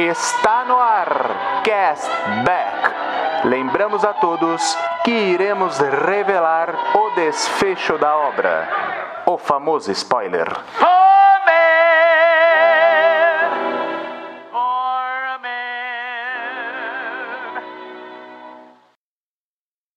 Está no ar, Cast Back. Lembramos a todos que iremos revelar o desfecho da obra. O famoso spoiler.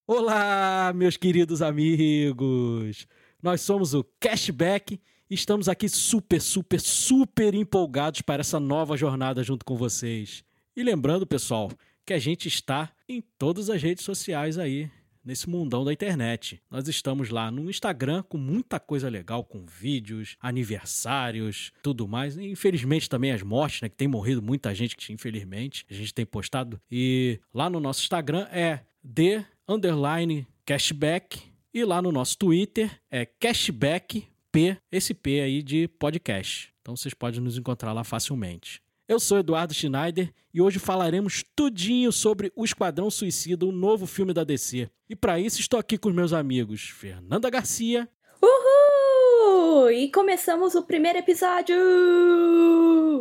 Olá, meus queridos amigos! Nós somos o Cashback estamos aqui super, super, super empolgados para essa nova jornada junto com vocês. E lembrando, pessoal, que a gente está em todas as redes sociais aí, nesse mundão da internet. Nós estamos lá no Instagram com muita coisa legal, com vídeos, aniversários, tudo mais. E, infelizmente também as mortes, né? Que tem morrido muita gente que infelizmente a gente tem postado. E lá no nosso Instagram é The underline cashback e lá no nosso Twitter é cashback P, esse P aí de podcast. Então vocês podem nos encontrar lá facilmente. Eu sou Eduardo Schneider e hoje falaremos tudinho sobre O Esquadrão Suicida, um novo filme da DC. E para isso estou aqui com os meus amigos Fernanda Garcia. Uhul! E começamos o primeiro episódio!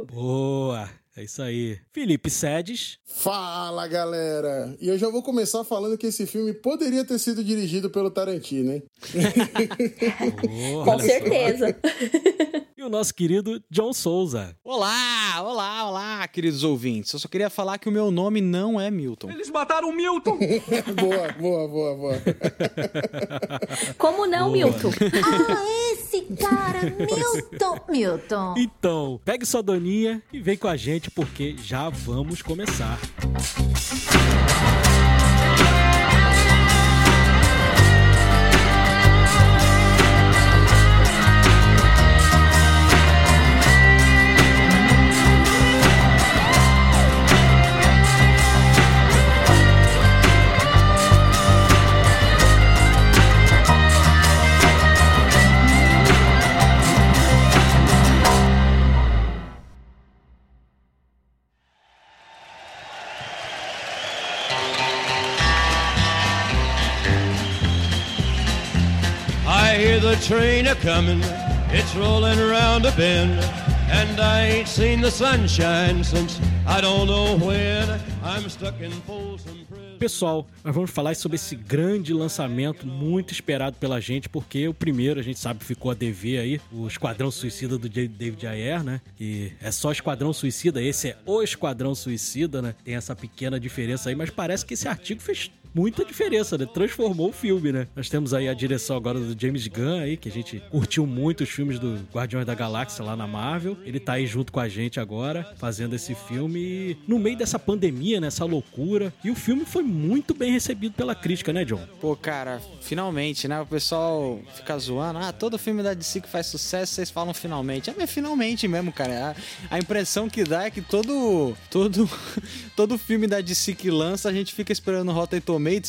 Boa! É isso aí. Felipe Sedes. Fala, galera! E eu já vou começar falando que esse filme poderia ter sido dirigido pelo Tarantino, hein? oh, Com certeza. E o nosso querido John Souza. Olá, olá, olá, queridos ouvintes. Eu só queria falar que o meu nome não é Milton. Eles mataram o Milton! boa, boa, boa, boa. Como não, boa. Milton? ah, esse cara, Milton! Milton. Então, pegue sua doninha e vem com a gente porque já vamos começar. the train a it's around a bend, and I ain't seen the sunshine since I don't know when. I'm stuck in Folsom. Pessoal, nós vamos falar sobre esse grande lançamento muito esperado pela gente, porque o primeiro a gente sabe ficou a dever aí, o Esquadrão Suicida do David Ayer, né? E é só Esquadrão Suicida, esse é o Esquadrão Suicida, né? Tem essa pequena diferença aí, mas parece que esse artigo fez muita diferença, né? Transformou o filme, né? Nós temos aí a direção agora do James Gunn aí, que a gente curtiu muito os filmes do Guardiões da Galáxia lá na Marvel. Ele tá aí junto com a gente agora, fazendo esse filme no meio dessa pandemia, nessa né? loucura. E o filme foi muito bem recebido pela crítica, né, John? Pô, cara, finalmente, né? O pessoal fica zoando. Ah, todo filme da DC que faz sucesso, vocês falam finalmente. É, mas finalmente mesmo, cara. A, a impressão que dá é que todo, todo, todo filme da DC que lança, a gente fica esperando o Rotten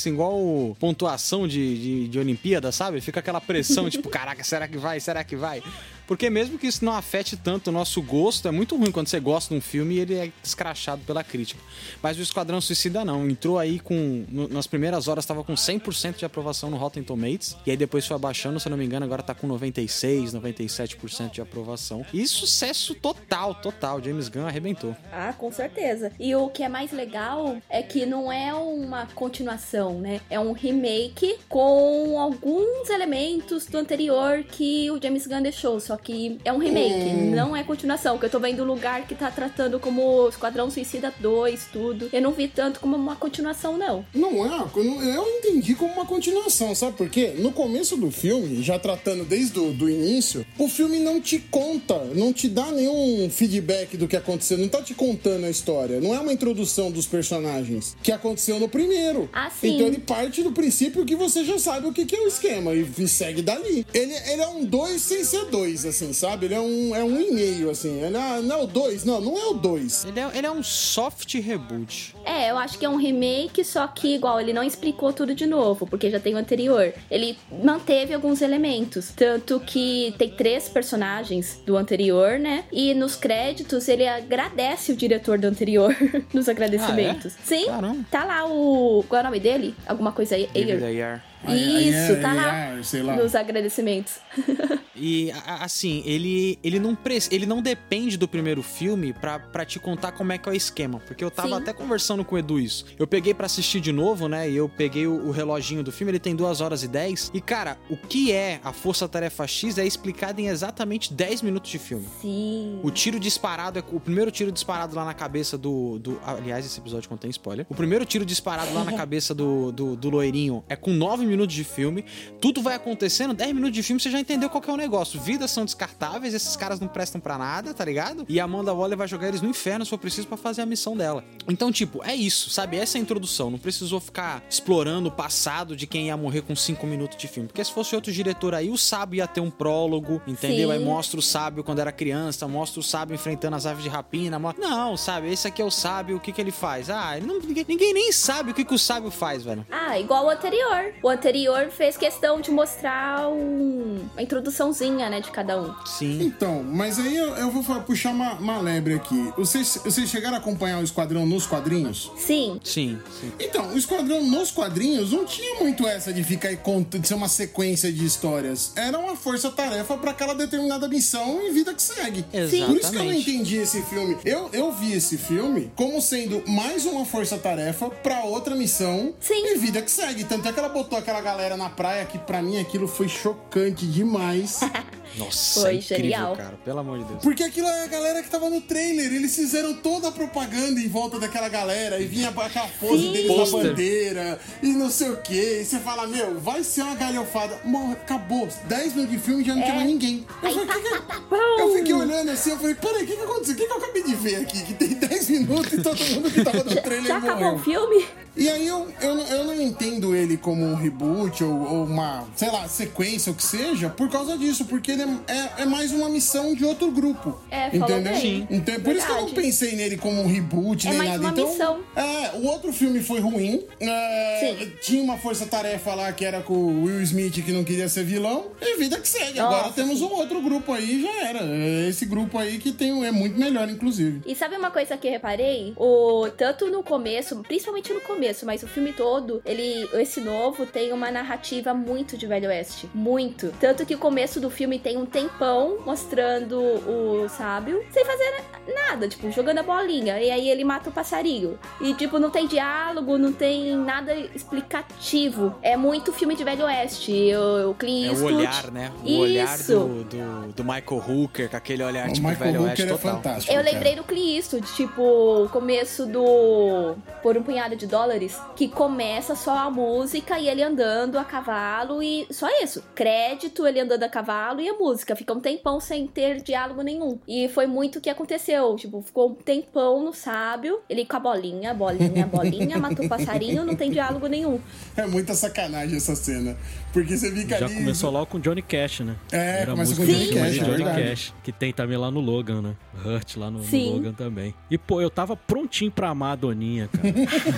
igual pontuação de, de, de Olimpíada, sabe? Fica aquela pressão, tipo, caraca, será que vai? Será que vai? Porque mesmo que isso não afete tanto o nosso gosto, é muito ruim quando você gosta de um filme e ele é escrachado pela crítica. Mas o Esquadrão Suicida não. Entrou aí com. No, nas primeiras horas estava com 100% de aprovação no Rotten Tomatoes. E aí depois foi abaixando, se eu não me engano, agora tá com 96, 97% de aprovação. E sucesso total, total. James Gunn arrebentou. Ah, com certeza. E o que é mais legal é que não é uma continuação, né? É um remake com alguns elementos do anterior que o James Gunn deixou. Só que é um remake, hum. não é continuação. Que eu tô vendo o lugar que tá tratando como Esquadrão Suicida 2, tudo. Eu não vi tanto como uma continuação, não. Não é, eu entendi como uma continuação, sabe por quê? No começo do filme, já tratando desde o do início, o filme não te conta, não te dá nenhum feedback do que aconteceu, não tá te contando a história. Não é uma introdução dos personagens que aconteceu no primeiro. Ah, sim. Então ele parte do princípio que você já sabe o que, que é o esquema e, e segue dali. Ele, ele é um 2 sem ser 2, assim, sabe? Ele é um, é um e-mail, assim. Ele é, não é o 2, não, não é o 2. Ele é, ele é um soft reboot. É, eu acho que é um remake, só que igual, ele não explicou tudo de novo, porque já tem o anterior. Ele manteve alguns elementos, tanto que tem três personagens do anterior, né? E nos créditos ele agradece o diretor do anterior nos agradecimentos. Ah, é? Sim, Caramba. tá lá o. Qual é o nome dele? Alguma coisa aí? David Ayer. Isso, tá lá, lá nos agradecimentos. E assim, ele, ele, não, pre- ele não depende do primeiro filme pra, pra te contar como é que é o esquema. Porque eu tava Sim. até conversando com o Edu isso. Eu peguei pra assistir de novo, né? E eu peguei o, o reloginho do filme, ele tem 2 horas e 10. E, cara, o que é a Força Tarefa X é explicado em exatamente 10 minutos de filme. Sim. O tiro disparado é o primeiro tiro disparado lá na cabeça do, do. Aliás, esse episódio contém spoiler. O primeiro tiro disparado lá na cabeça do, do, do loirinho é com 9 minutos de filme. Tudo vai acontecendo, 10 minutos de filme, você já entendeu qual que é o negócio. Vidas são descartáveis, esses caras não prestam pra nada, tá ligado? E a Amanda Waller vai jogar eles no inferno se for preciso pra fazer a missão dela. Então, tipo, é isso, sabe? Essa é a introdução. Não precisou ficar explorando o passado de quem ia morrer com 5 minutos de filme. Porque se fosse outro diretor aí, o sábio ia ter um prólogo, entendeu? Sim. Aí mostra o sábio quando era criança, mostra o sábio enfrentando as aves de rapina. mo- Não, sabe? Esse aqui é o sábio, o que, que ele faz? Ah, ele não, ninguém, ninguém nem sabe o que, que o sábio faz, velho. Ah, igual o anterior. O anterior fez questão de mostrar um... uma introduçãozinha, né, de cada um. Sim. Então, mas aí eu, eu vou puxar uma, uma lebre aqui. Vocês, vocês chegaram a acompanhar o Esquadrão nos quadrinhos? Sim. Sim, sim. Então, o Esquadrão nos quadrinhos não tinha muito essa de ficar de ser uma sequência de histórias. Era uma força-tarefa pra aquela determinada missão e vida que segue. Por isso que eu não Exatamente. entendi esse filme. Eu, eu vi esse filme como sendo mais uma força-tarefa pra outra missão Sim. e vida que segue. Tanto é que ela botou aquela galera na praia que pra mim aquilo foi chocante demais. Nossa, Foi é incrível, genial. cara. Pelo amor de Deus. Porque aquilo é a galera que tava no trailer. Eles fizeram toda a propaganda em volta daquela galera. E vinha aquela pose Sim. deles na Pôster. bandeira. E não sei o quê. E você fala, meu, vai ser uma galhofada. Morre, acabou. 10 minutos de filme já não tinha mais ninguém. Eu, Aí, falei, tá, "Que que- tá, tá, eu fiquei olhando assim, eu falei, peraí, o que, que aconteceu? O que, que eu acabei de ver aqui? Que tem 10 minutos e todo mundo que tava no trailer Já acabou morreu. o filme? E aí eu, eu, não- eu não entendo ele como um reboot ou, ou uma, sei lá, sequência ou que seja, por causa disso, porque ele é, é- é mais uma missão de outro grupo. É, falou entendeu? bem. Sim. Então, por isso que eu não pensei nele como um reboot É nem mais nada. uma então, missão. É, o outro filme foi ruim. é, Sim. Tinha uma força-tarefa lá que era com o Will Smith que não queria ser vilão. E vida que segue. Agora Nossa, temos um outro grupo aí, já era. É Esse grupo aí que tem, é muito melhor, inclusive. E sabe uma coisa que eu reparei? O tanto no começo, principalmente no começo, mas o filme todo, ele esse novo tem uma narrativa muito de Velho Oeste, muito. Tanto que o começo do filme tem um tempão mostrando o sábio sem fazer nada, tipo, jogando a bolinha e aí ele mata o passarinho. E tipo, não tem diálogo, não tem nada explicativo. É muito filme de Velho Oeste. O, o Clint É o olhar, né? O olhar Isso. do, do, do Michael Hooker, com aquele olhar O tipo Michael velho Hooker oeste é total. fantástico. Eu cara. lembrei do Clint Eastwood, tipo, o começo do Por um Punhado de Dólares, que começa só a música e ele andando a cavalo e só isso. Crédito, ele andando a cavalo e a música. Fica um tempão sem ter diálogo nenhum. E foi muito o que aconteceu. Tipo, ficou um tempão no sábio, ele com a bolinha, bolinha, bolinha, matou o passarinho, não tem diálogo nenhum. É muita sacanagem essa cena. Porque você fica Já ali. começou logo com Johnny Cash, né? É, Era a começa com música Johnny Cash, Johnny é verdade. Cash, que tem também lá no Logan, né? Hurt lá no, no. Logan também. E, pô, eu tava prontinho pra amar a Doninha, cara.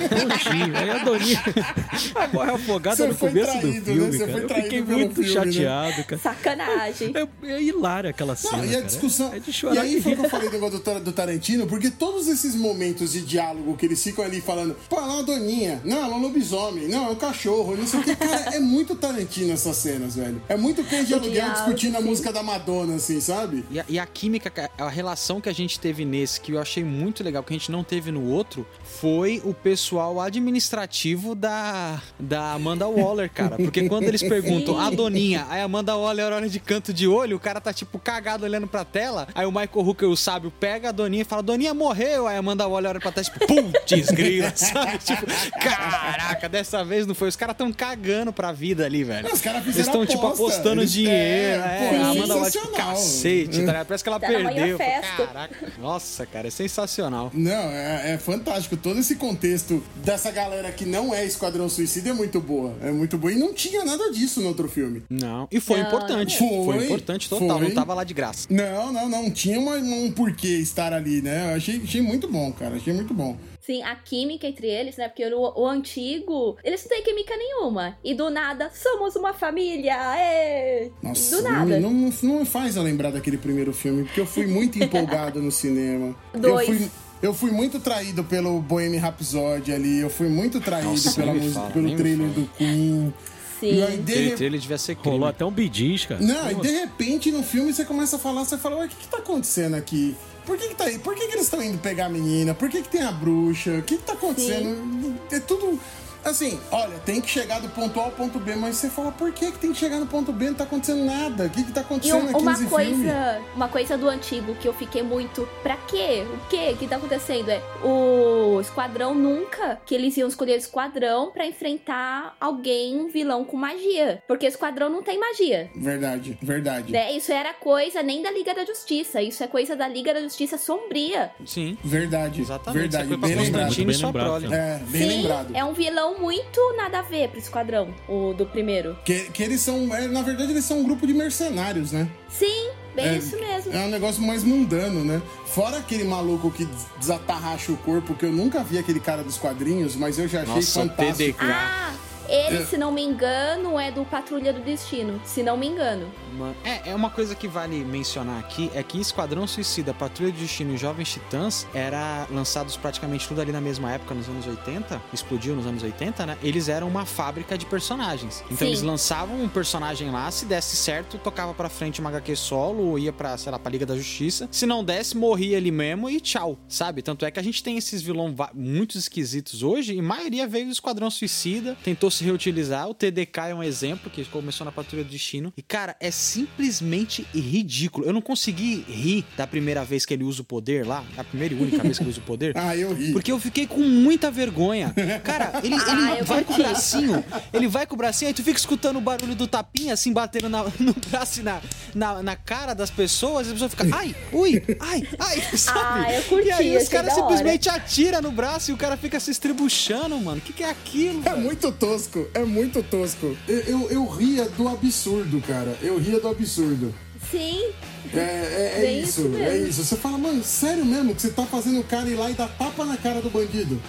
prontinho. Aí a Doninha agora é afogada Você no foi começo traído, né? do filme, Você cara. foi Eu traído fiquei muito filme, né? chateado, cara. Sacanagem. É, é hilária aquela cena, Não, e a cara. discussão. É de e chorar aí de foi o que eu falei do negócio do, Tar- do Tarantino, porque todos esses momentos de diálogo que eles ficam ali falando, pô, ela é uma doninha, não, ela é um lobisomem, não, é um cachorro, não sei o que. Cara, é muito Tarantino essas cenas, velho. É muito cães de O aluguel discutindo a música da Madonna, assim, sabe? E a, e a química, a relação que a gente teve nesse, que eu achei muito legal, que a gente não teve no outro, foi o pessoal administrativo da, da Amanda Waller, cara. Porque quando eles perguntam, a Doninha, aí a Amanda Waller olha de canto de olho, o cara tá tipo cagado olhando pra tela, aí o Michael Hooker, o sábio, pega a Doninha e fala, Doninha morreu, aí a Amanda Waller olha pra trás, tipo, putz, grila, sabe? Tipo, caraca, dessa vez não foi. Os caras tão cagando pra vida ali, velho. Os caras Eles fizeram estão, tipo, aposta. apostando Eles- dinheiro. é, É, Amanda tipo, sensacional. cacete, tá ligado? Parece que ela Tá perdeu. Caraca. Nossa, cara, é sensacional. Não, é, é fantástico. Todo esse contexto dessa galera que não é Esquadrão Suicida é muito boa. É muito boa. E não tinha nada disso no outro filme. Não, e foi Não, importante. Foi, Foi, importante total, foi. não tava lá de graça. Não, não, não. Tinha uma- um porquê estar ali, né? Eu achei, achei muito bom, cara. Achei muito bom. Sim, a química entre eles, né? Porque o, o antigo, eles não têm química nenhuma. E do nada, somos uma família! É! Nossa, do nada. Não, não, não me faz eu lembrar daquele primeiro filme, porque eu fui muito empolgado no cinema. Dois. Eu fui, eu fui muito traído pelo Bohemian Rhapsody ali, eu fui muito traído Nossa, pela música, fala, pelo trailer do Queen. Sim. E aí, de trailer devia ser crime. Rolou até um bidis, cara. Não, e de repente no filme você começa a falar, você fala, ué, o que, que tá acontecendo aqui? Por que, que tá aí? Por que, que eles estão indo pegar a menina? Por que, que tem a bruxa? O que, que tá acontecendo? É tudo. Assim, olha, tem que chegar do ponto A ao ponto B, mas você fala, por que, que tem que chegar no ponto B? Não tá acontecendo nada. O que, que tá acontecendo um- aqui uma nesse coisa, filme? uma coisa do antigo que eu fiquei muito, pra quê? O quê? que tá acontecendo? É o esquadrão nunca que eles iam escolher o esquadrão pra enfrentar alguém, um vilão com magia, porque o esquadrão não tem magia. Verdade, verdade. Né? Isso era coisa nem da Liga da Justiça, isso é coisa da Liga da Justiça sombria. Sim. Verdade. Exatamente. Verdade, pra bem lembrado. Bem lembrado. É, bem Sim, lembrado. é um vilão muito nada a ver pro esquadrão, o do primeiro. Que, que eles são, é, na verdade, eles são um grupo de mercenários, né? Sim, bem É, isso mesmo. É um negócio mais mundano, né? Fora aquele maluco que des- desatarracha o corpo, que eu nunca vi aquele cara dos quadrinhos, mas eu já achei Nossa, fantástico. TDK. Ah, ele, É. se não me engano, é do Patrulha do Destino. Se não me engano. Mano, É, é uma coisa que vale mencionar aqui, é que Esquadrão Suicida, Patrulha de Destino e Jovens Titãs era lançados praticamente tudo ali na mesma época, nos anos 80, explodiu nos anos 80, né? Eles eram uma fábrica de personagens. Então Sim. eles lançavam um personagem lá, se desse certo, tocava pra frente uma HQ solo, ou ia pra, sei lá, pra Liga da Justiça. Se não desse, morria ali mesmo e tchau, sabe? Tanto é que a gente tem esses vilões muito esquisitos hoje, e a maioria veio do Esquadrão Suicida, tentou se reutilizar. O TDK é um exemplo, que começou na Patrulha do Destino. E, cara, é simplesmente ridículo. Eu não consegui rir da primeira vez que ele usa o poder lá, a primeira e única vez que ele usa o poder. Ah, eu ri. Porque eu fiquei com muita vergonha. Cara, ele, ele Ah, vai com o bracinho, ele vai com o bracinho, aí tu fica escutando o barulho do tapinha, assim, batendo na- no braço e na, na, na cara das pessoas, e a pessoa fica, ai, ui, ai, ai, sabe? Ah, eu curti, e aí os caras simplesmente atiram no braço e o cara fica se estribuchando, mano. O que, que é aquilo? É velho? muito tosco, é muito tosco. Eu, eu, eu ria do absurdo, cara. Eu ria do absurdo. Sim, É, é, é isso, isso é isso. Você fala, mano, sério mesmo que você tá fazendo o cara ir lá e dar tapa na cara do bandido?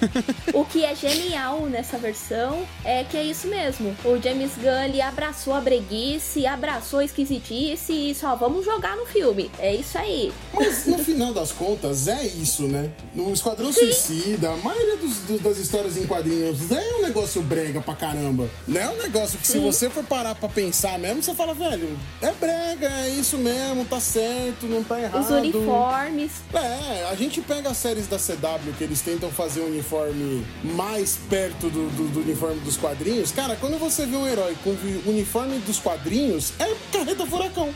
o que é genial nessa versão é que é isso mesmo. O James Gunn ele abraçou a breguice, abraçou a esquisitice e só vamos jogar no filme. É isso aí. Mas no final das contas é isso, né? No Esquadrão Suicida, a maioria dos- do- das histórias em quadrinhos é um negócio brega pra caramba. Não é um negócio que se você for parar pra pensar mesmo, você fala, velho, é brega, é isso mesmo, tá certo, não tá errado. Os uniformes. É, a gente pega as séries da CW que eles tentam fazer um uniforme mais perto do, do- do uniforme dos quadrinhos. Cara, quando você vê um herói com o uniforme dos quadrinhos, é carreta furacão.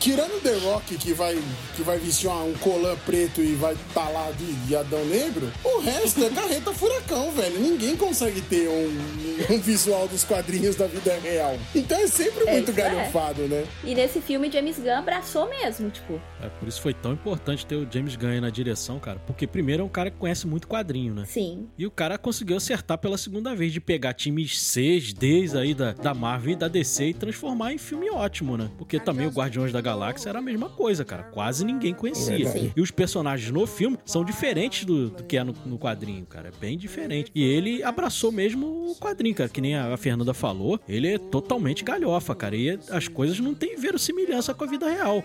Tirando o The Rock, que vai, que vai vestir uma- um colã preto e vai estar lá de, de Adão Negro, o resto é carreta furacão, velho. Ninguém consegue ter um, um visual dos quadrinhos da vida real. Então é sempre É, muito é. galhofado, né? E nesse filme, James Gunn abraçou mesmo, tipo. É por isso foi tão importante ter o James Gunn aí na direção, cara. Porque primeiro é um cara que conhece muito quadrinho, né? Sim. E o cara conseguiu acertar pela segunda vez de pegar times Cs, Ds aí da, da Marvel e da DC e transformar em filme ótimo, né? Porque também o Guardiões da Galáxia era a mesma coisa, cara. Quase ninguém conhecia. Verdade. E os personagens no filme são diferentes do, do que é no, no quadrinho, cara. É bem diferente. E ele abraçou mesmo o quadrinho, cara. Que nem a, a Fernanda falou. Ele é totalmente galhofa, cara. E as coisas não têm verossimilhança com a vida real.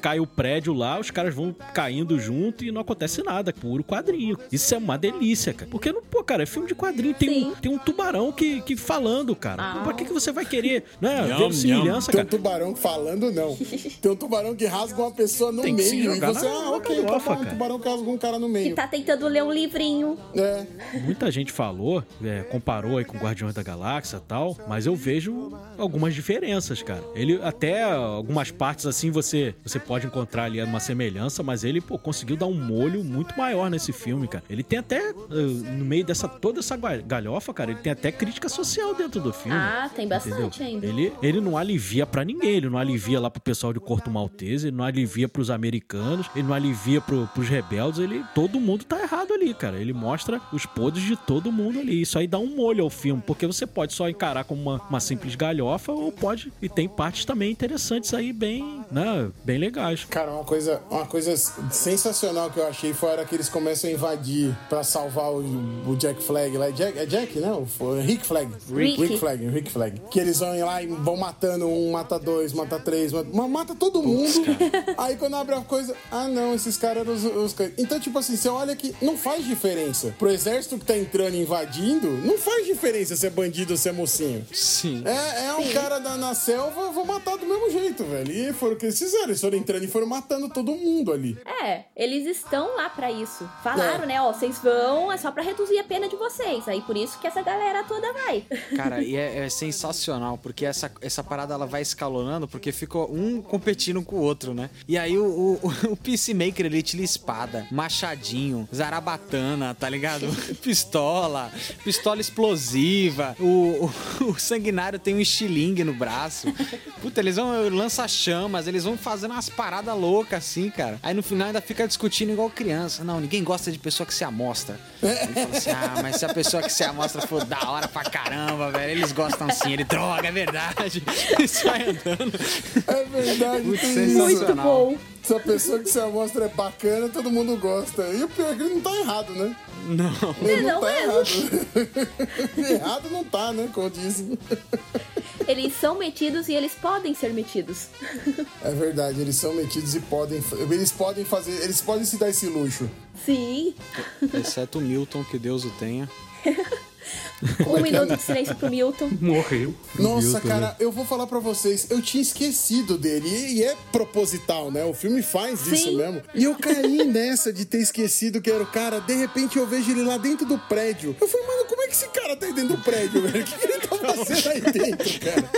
Cai o prédio lá, os caras vão caindo junto e não acontece nada. Puro quadrinho. Isso é uma delícia, cara. Porque, não, pô, cara, é filme de quadrinho. Tem, um, tem um tubarão que, que falando, cara. Ah. Pra que, que você vai querer, né? Verossimilhança, Tem um cara. tubarão falando, não. Tem um tubarão que rasga uma pessoa no Tem que se meio. E jogar você, na- ah, na ok, tá galhofa, bom, um cara. tubarão que rasga um cara no Que meio. tá tentando ler um livrinho. É. Muita gente falou, é, comparou aí com Guardiões da Galáxia e tal, mas eu vejo algumas diferenças, cara. Ele até algumas partes assim você você pode encontrar ali uma semelhança, mas ele pô, conseguiu dar um molho muito maior nesse filme, cara. Ele tem até eh, no meio dessa toda essa ga- galhofa, cara, ele tem até crítica social dentro do filme. Ah, tem bastante Entendeu? ainda. Ele, ele não alivia pra ninguém, ele não alivia lá pro pessoal de Corto Maltese, ele não alivia pros americanos, ele não alivia pro, pros rebeldes, ele todo mundo tá errado ali, cara. Ele mostra os podres de todo mundo ali. Isso aí dá um molho ao filme, porque você pode só encarar como uma, uma simples galhofa ou pode e tem partes também interessantes aí bem Não, bem legais. Cara, uma coisa, uma coisa sensacional que eu achei foi a hora que eles começam a invadir pra salvar o, o Jack Flag lá. É Jack, é Jack, não? Foi Rick Flag. Rick. Rick Flag, Rick Flag. Que eles vão lá e vão matando um, mata dois, mata três, mata, ma- mata todo mundo. Aí quando abre a coisa, ah não, esses caras eram os, os caras. Então, tipo assim, você olha que não faz diferença. Pro exército que tá entrando e invadindo, não faz diferença se é bandido ou se é mocinho. Sim. É, é um cara da, na selva, vou matar do mesmo jeito, velho. E foram o que eles fizeram. Eles foram entrando e foram matando todo mundo ali. É, eles estão lá pra isso. Falaram, É. né? Ó, vocês vão, é só pra reduzir a pena de vocês. Aí por isso que essa galera toda vai. Cara, e é, é sensacional, porque essa, essa parada ela vai escalonando, porque ficou um competindo com o outro, né? E aí o, o, o Peacemaker ele tira espada, machadinho, zarabatana, tá ligado? Pistola, pistola explosiva, o, o, o sanguinário tem um estilingue no braço. Puta, eles vão lança chamas, eles vão fazendo umas paradas loucas assim, cara. Aí no final ainda fica discutindo igual criança. Não, ninguém gosta de pessoa que se amostra. Ele fala assim: ah, mas se a pessoa que se amostra for da hora pra caramba, velho, eles gostam sim. Ele, droga, é verdade. E sai andando. É verdade, Muito tem isso. Muito bom. Se a pessoa que se amostra é bacana, todo mundo gosta. E o pior é que ele não tá errado, né? Não. Ele Não tá mesmo. errado. errado não tá, né? Como dizem. Eles são metidos e eles podem ser metidos. É verdade, eles são metidos e podem. Eles podem fazer. Eles podem se dar esse luxo. Sim. Exceto o Milton, que Deus o tenha. Um minuto de silêncio pro Milton. Morreu. Nossa, Milton, cara, né? eu vou falar pra vocês, eu tinha esquecido dele. E, é proposital, né? O filme faz isso Sim. mesmo. E eu caí nessa de ter esquecido que era o cara. De repente eu vejo ele lá dentro do prédio. Eu falei, mano, como é que esse cara tá aí dentro do prédio, velho? O que, que ele tá fazendo aí dentro, cara?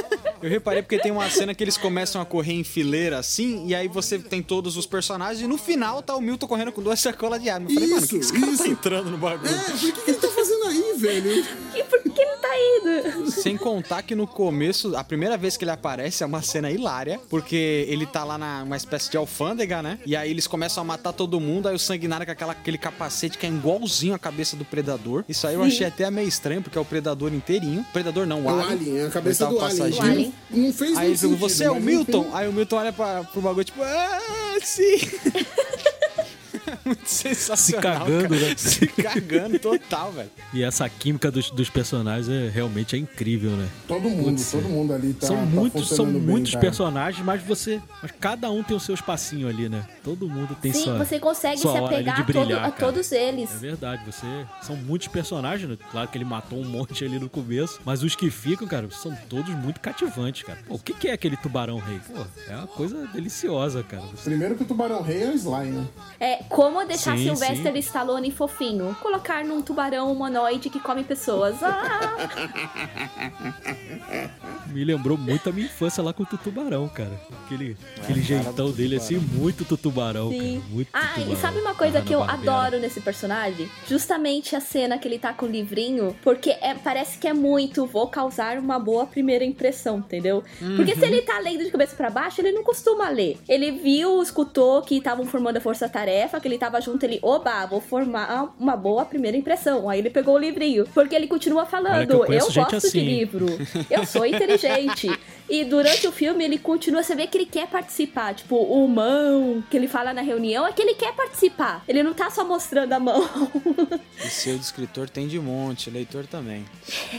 Eu reparei porque tem uma cena que eles começam a correr em fileira assim, e aí você tem todos os personagens, e no final tá o Milton correndo com duas sacolas de arma. Eu falei, mano, Isso, que esse cara isso. tá entrando no bagulho? É, por que, que ele tá fazendo aí, velho? E por que ele tá indo? Sem contar que no começo, a primeira vez que ele aparece é uma cena hilária, porque ele tá lá numa espécie de alfândega, né? E aí eles começam a matar todo mundo, aí o sanguinário com aquela, aquele capacete que é igualzinho a cabeça do predador. Isso aí eu achei até meio estranho, porque é o predador inteirinho. Predador não, o É o alien. Alien, é a cabeça do Alien. passageiro. Alien. Não, não fez Aí ele sentido, você é o Milton? filme- Aí o Milton olha pra, pro bagulho, tipo, ah, sim. Muito sensacional. cagando, cara. né? Se cagando total, velho. E essa química dos, dos personagens é realmente é incrível, né? Todo mundo, Putz, todo mundo ali tá. são tá muitos, são bem, muitos cara. personagens, mas você. Mas cada um tem o seu espacinho ali, né? Todo mundo tem Sim, sua. você consegue se apegar de a, todo- brilhar, a cara. todos eles. É verdade, você. São muitos personagens, né? Claro que ele matou um monte ali no começo. Mas os que ficam, cara, são todos muito cativantes, cara. Pô, o que, que é aquele tubarão rei? Pô, é uma coisa deliciosa, cara. Primeiro que o Tubarão Rei é o Sly, né? É como deixar Sim, Sylvester sim. Stallone fofinho. Colocar num tubarão humanoide que come pessoas. Ah, Me lembrou muito a minha infância lá com o tubarão, cara. Aquele, aquele jeitão dele, assim, muito tubarão, sim. cara. Muito Ah, e tubarão. sabe uma coisa que eu Hanna-Barbera. adoro nesse personagem? Justamente a cena que ele tá com o livrinho, porque é- parece que é muito, vou causar uma boa primeira impressão, entendeu? Porque Uhum. se ele tá lendo de cabeça pra baixo, ele não costuma ler. Ele viu, escutou que estavam formando a força-tarefa, que ele tava junto, ele, oba, vou formar uma boa primeira impressão. Aí ele pegou o livrinho, porque ele continua Olha falando, que eu eu, gosto de assim. livro, eu sou inteligente. E durante o filme ele continua, você vê que ele quer participar. Tipo, o mão que ele fala na reunião é que ele quer participar. Ele não tá só mostrando a mão. E seu de escritor tem de monte, leitor também.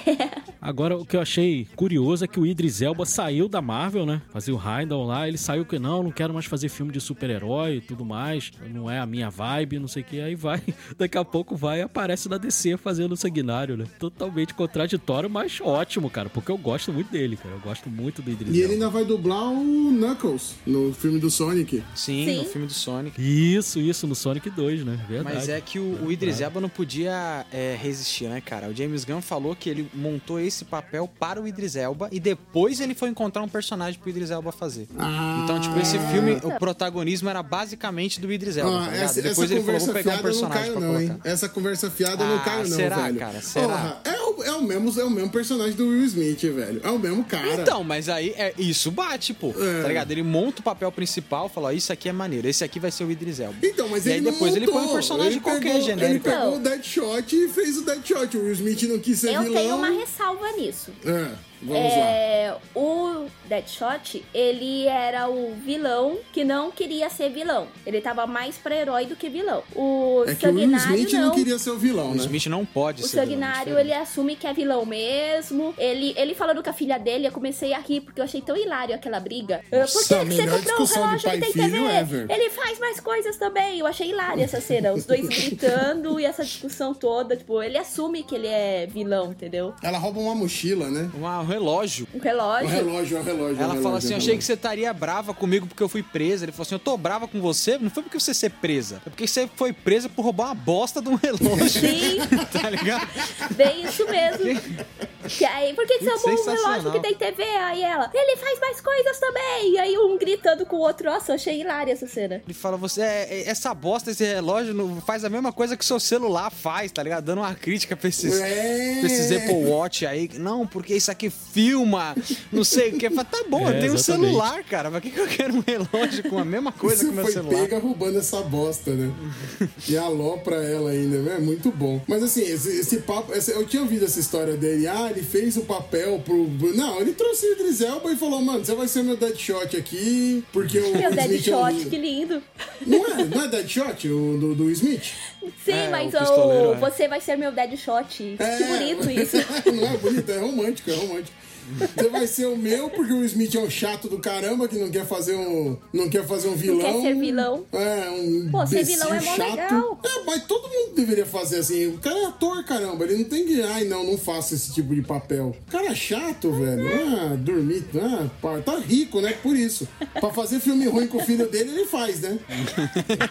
Agora, o que eu achei curioso é que o Idris Elba saiu da Marvel, né? Fazia o Heimdall lá, ele saiu que não, não quero mais fazer filme de super-herói e tudo mais, não é a minha vibe, não sei o que. Aí vai, daqui a pouco vai e aparece na DC fazendo o Sanguinário, né? Totalmente contraditório, mas ótimo, cara, porque eu gosto muito dele, cara. Eu gosto muito do Idris E ele ainda vai dublar o Knuckles no filme do Sonic. Sim, Sim. no filme do Sonic. Isso, isso, no Sonic 2, né? Verdade. Mas é que o, o Idris Elba não podia é, resistir, né, cara? O James Gunn falou que ele montou esse papel para o Idris Elba e depois ele foi encontrar um personagem pro Idris Elba fazer. Ah. Então, tipo, esse filme, o protagonismo era basicamente do Idris Elba, Ah, tá essa, depois essa ele falou, vou pegar um eu não personagem caio pra não, hein? colocar. Essa conversa fiada eu não Ah, caio não, será, velho. cara? Será? Porra, é, o, é, o mesmo, é o mesmo personagem do Will Smith, velho. É o mesmo cara. Então, mas aí é, isso bate, pô. É. Tá ligado? Ele monta o papel principal, fala, ó, isso aqui é maneiro, esse aqui vai ser o Idris Elba. Então, mas e aí ele depois não ele põe um montou. personagem Ele qualquer, pegou, genérico. Ele pegou o Deadshot e fez o Deadshot. O Will Smith não quis ser Eu vilão. tenho uma ressalva nisso. É. Vamos lá. É, o Deadshot, ele era o vilão que não queria ser vilão. Ele tava mais pra herói do que vilão. O É que o Sanguinário Smith não. não queria ser o vilão, O né? Smith não pode O ser vilão, Sanguinário, diferente. ele assume que é vilão mesmo. Ele, ele falando com a filha dele, eu comecei a rir, porque eu achei tão hilário aquela briga. Eu, Por Nossa, que, a que você comprou um relógio pai que tem TV? ever. Ele faz mais coisas também. Eu achei hilária essa cena. Os dois gritando e essa discussão toda. Tipo, ele assume que ele é vilão, entendeu? Ela rouba uma mochila, né? Um relógio. Um relógio. Um relógio, um relógio. um Ela relógio, fala assim: um achei que você estaria brava comigo porque eu fui presa. Ele falou assim: eu tô brava com você, não foi porque você ser presa, é porque você foi presa por roubar uma bosta de um relógio. Sim, tá ligado? bem isso mesmo. Que aí, por que, que você roubou um relógio que tem TV? Aí ela, ele faz mais coisas também. E aí um gritando com o outro. Nossa, eu achei hilária essa cena. Ele fala: você é, é- essa bosta, esse relógio não faz a mesma coisa que seu celular faz, tá ligado? Dando uma crítica pra esses, É. pra esses Apple Watch aí. Não, porque isso aqui filma, não sei o que. Fala, tá bom, É, eu tenho um celular, cara. Pra que, que eu quero um relógio com a mesma coisa Você que o meu foi celular? pega roubando essa bosta, né? e alopra ela ainda, né? É muito bom. Mas assim, esse, esse papo, esse- eu tinha ouvido essa história dele. Ah, ele fez o papel pro. Não, ele trouxe o Idris Elba e falou: mano, você vai ser meu Deadshot aqui, porque o Meu Smith é Deadshot, um- que lindo. Não é, não é Deadshot o do, do Smith? Sim, É, mas o o é. você vai ser meu Deadshot. É, Que bonito isso. não é bonito, é romântico, é romântico. George. Você vai ser o meu porque o Smith é um chato do caramba que não quer fazer um. Não quer fazer um vilão. quer ser vilão. É, um. Pô, ser vilão é mó chato. legal. É, mas todo mundo deveria fazer assim. O cara é ator, caramba. Ele não tem que. Ai, não, não faço esse tipo de papel. O cara é chato, velho. Ah, dormir. Ah, pá, tá rico, né? Por isso. Pra fazer filme ruim com o filho dele, ele faz, né?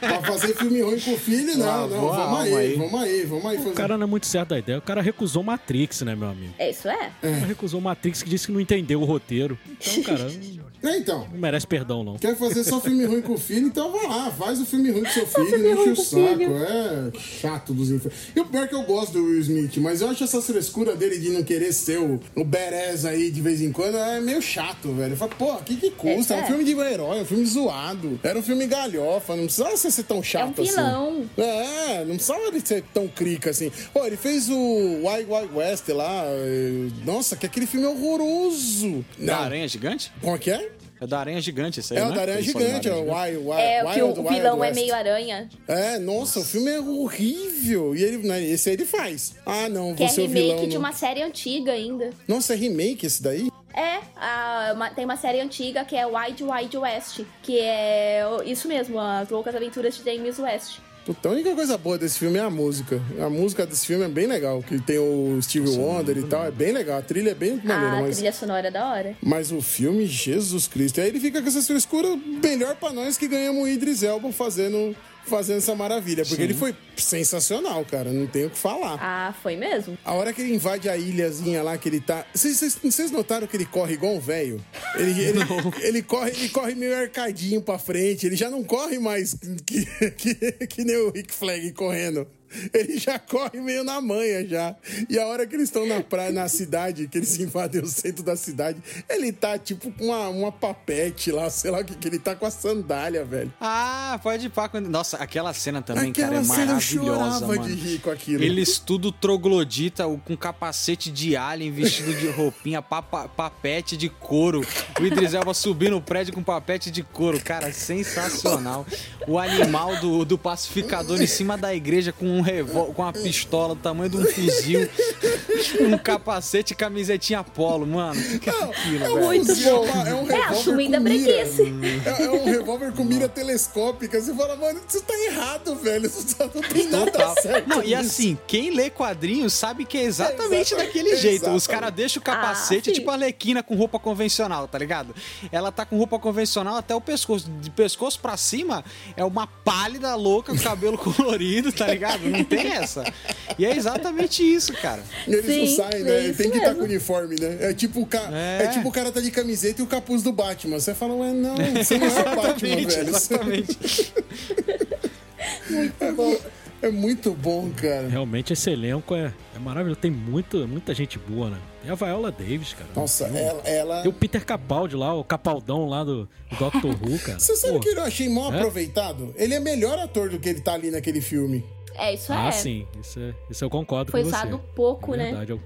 pra fazer filme ruim com o filho, não, Lavou não. a Vamos aí, aí. vamos aí, vamos aí fazer. O cara não é muito certo da ideia. O cara recusou Matrix, né, meu amigo? É, isso é. O cara recusou Matrix que disse que não entendeu o roteiro. Então, cara, É, então. não merece perdão, não. Quer fazer só filme ruim com o filho, então vai lá, faz o filme ruim com seu filho, filme não enche o o saco. filho. É chato dos infernos. E o pior é que eu gosto do Will Smith, mas eu acho essa frescura dele de não querer ser o, o badass aí de vez em quando é meio chato, velho. Eu falo, pô, que que custa? É, É, um é. filme de herói, é um filme zoado. Era um filme galhofa, não precisava ser tão chato assim. vilão. É, não precisava ele ser tão crica assim. Pô, ele fez o Wild Wild West lá. eh, Nossa, que aquele filme é horroroso. Da Não, aranha gigante? como é que é? É da aranha gigante esse aí, É o né? da Aranha Eles Gigante, é o Wild, Wild, É, que o, Wild, o vilão Wild é meio aranha. É, nossa, o filme é horrível. E ele, né, esse aí ele faz. Ah, não, Que é você é o remake vilão. de não. uma série antiga ainda. Nossa, é remake esse daí? É, a- uma- tem uma série antiga que é Wild Wild West, que é isso mesmo, as loucas aventuras de James West. Puta, a única coisa boa desse filme é a música. A música desse filme é bem legal. Que tem o Steve Wonder e tal. É bem legal. A trilha é bem maneira, a mas. trilha sonora é da hora. Mas o filme, Jesus Cristo. E aí ele fica com essas frescuras, melhor pra nós que ganhamos o Idris Elba fazendo, fazendo essa maravilha. Porque ele foi sensacional, cara. Não tenho o que falar. Ah, foi mesmo? A hora que ele invade a ilhazinha lá que ele tá. Vocês notaram que ele corre igual um velho? Ele, ele, ele, corre, ele corre meio arcadinho pra frente. Ele já não corre mais que, que, que nem o Rick Flag correndo. Ele já corre meio na manha já. E a hora que eles estão na praia, na cidade, que eles invadem o centro da cidade, ele tá tipo com uma, uma papete lá, sei lá o que, que ele tá com a sandália, velho. Ah, pode pá. quando- Nossa, aquela cena também, Aquela cara, é cena maravilhosa, mano. de rir com aquilo. Eles tudo troglodita, com capacete de alien, vestido de roupinha, papa- papete de couro. O Idris Elba subindo o prédio com papete de couro. Cara, sensacional. O animal do, do pacificador em cima da igreja com um revólver, com uma pistola do tamanho de um fuzil. Um capacete e camisetinha polo, mano. O que, é aquilo, velho? Muito bom. É, um É, revólver assumindo a com mira. breguice. É, é um revólver com mira telescópica. Você fala, mano, isso tá errado, velho. Isso tá- não tem nada Total. certo. Não, e assim, quem lê quadrinhos sabe que é exatamente É exatamente- daquele jeito. Os exatamente. caras deixam o capacete, Ah, tipo a Alequina com roupa convencional, tá ligado? Ela tá com roupa convencional até o pescoço. De pescoço pra cima é uma pálida louca com cabelo colorido, tá ligado? Não tem essa. E é exatamente isso, cara. E eles não Sim, saem, é né? isso Tem que estar mesmo. com uniforme, né? É tipo, o ca... É. é. tipo o cara tá de camiseta e o capuz do Batman. Você fala, ué, não, você não é o Batman, velho. exatamente. É, mu- é muito bom, cara. Realmente esse elenco é, é maravilhoso. Tem muito, muita gente boa, né? Tem a Viola Davis, cara. Nossa, ela. ela... Tem o Peter Capaldi lá, o Capaldão lá do, do Doctor Who, cara. Você sabe Pô, que eu achei mal É? aproveitado? Ele é melhor ator do que ele tá ali naquele filme. É, isso Ah, é. sim. Isso, é, isso eu concordo Foi com você. usado pouco, é né? verdade, eu-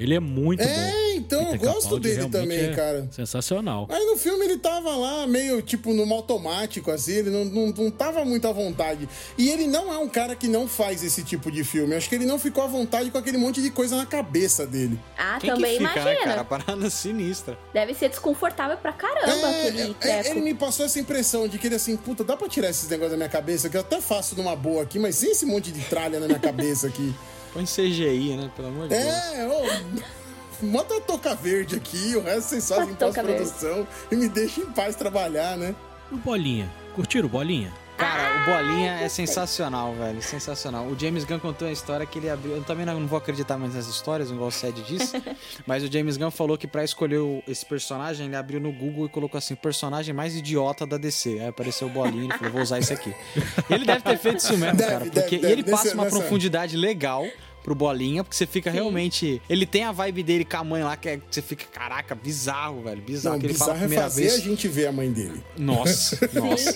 Ele é muito bom. É, então, eu Peter gosto Capaldi dele também, é cara. Sensacional. Aí no filme ele tava lá, meio tipo no automático, assim, ele não, não, não tava muito à vontade. E ele não é um cara que não faz esse tipo de filme. Eu acho que ele não ficou à vontade com aquele monte de coisa na cabeça dele. Ah, Quem também que fica, né, imagina. cara? Parada sinistra. Deve ser desconfortável pra caramba aquele É, é, treco. ele me passou essa impressão de que ele assim, puta, dá pra tirar esses negócios da minha cabeça, que eu até faço numa boa aqui, mas sem esse monte de tralha na minha cabeça aqui. Põe CGI, né? Pelo amor de Deus. É, ô. Bota a toca verde aqui, o resto vocês fazem pós-produção e me deixa em paz trabalhar, né? O Bolinha. Curtiram o Bolinha? Cara, o Bolinha é sensacional, velho. Sensacional. O James Gunn contou uma história que ele abriu. Eu também não vou acreditar mais nessas histórias, igual o Sed disse. mas o James Gunn falou que pra escolher o- esse personagem, ele abriu no Google e colocou assim: personagem mais idiota da DC. Aí apareceu o Bolinha e ele falou: vou usar esse aqui. E ele deve ter feito isso mesmo, Deve, cara. deve, Porque deve. e ele passa uma nessa- profundidade legal pro Bolinha, porque você fica realmente. Ele tem a vibe dele com a mãe lá, que é- você fica, caraca, bizarro, velho. Bizarro. Não, que ele fala a bizarro é primeira fazer vez. a gente ver a mãe dele. Nossa, nossa.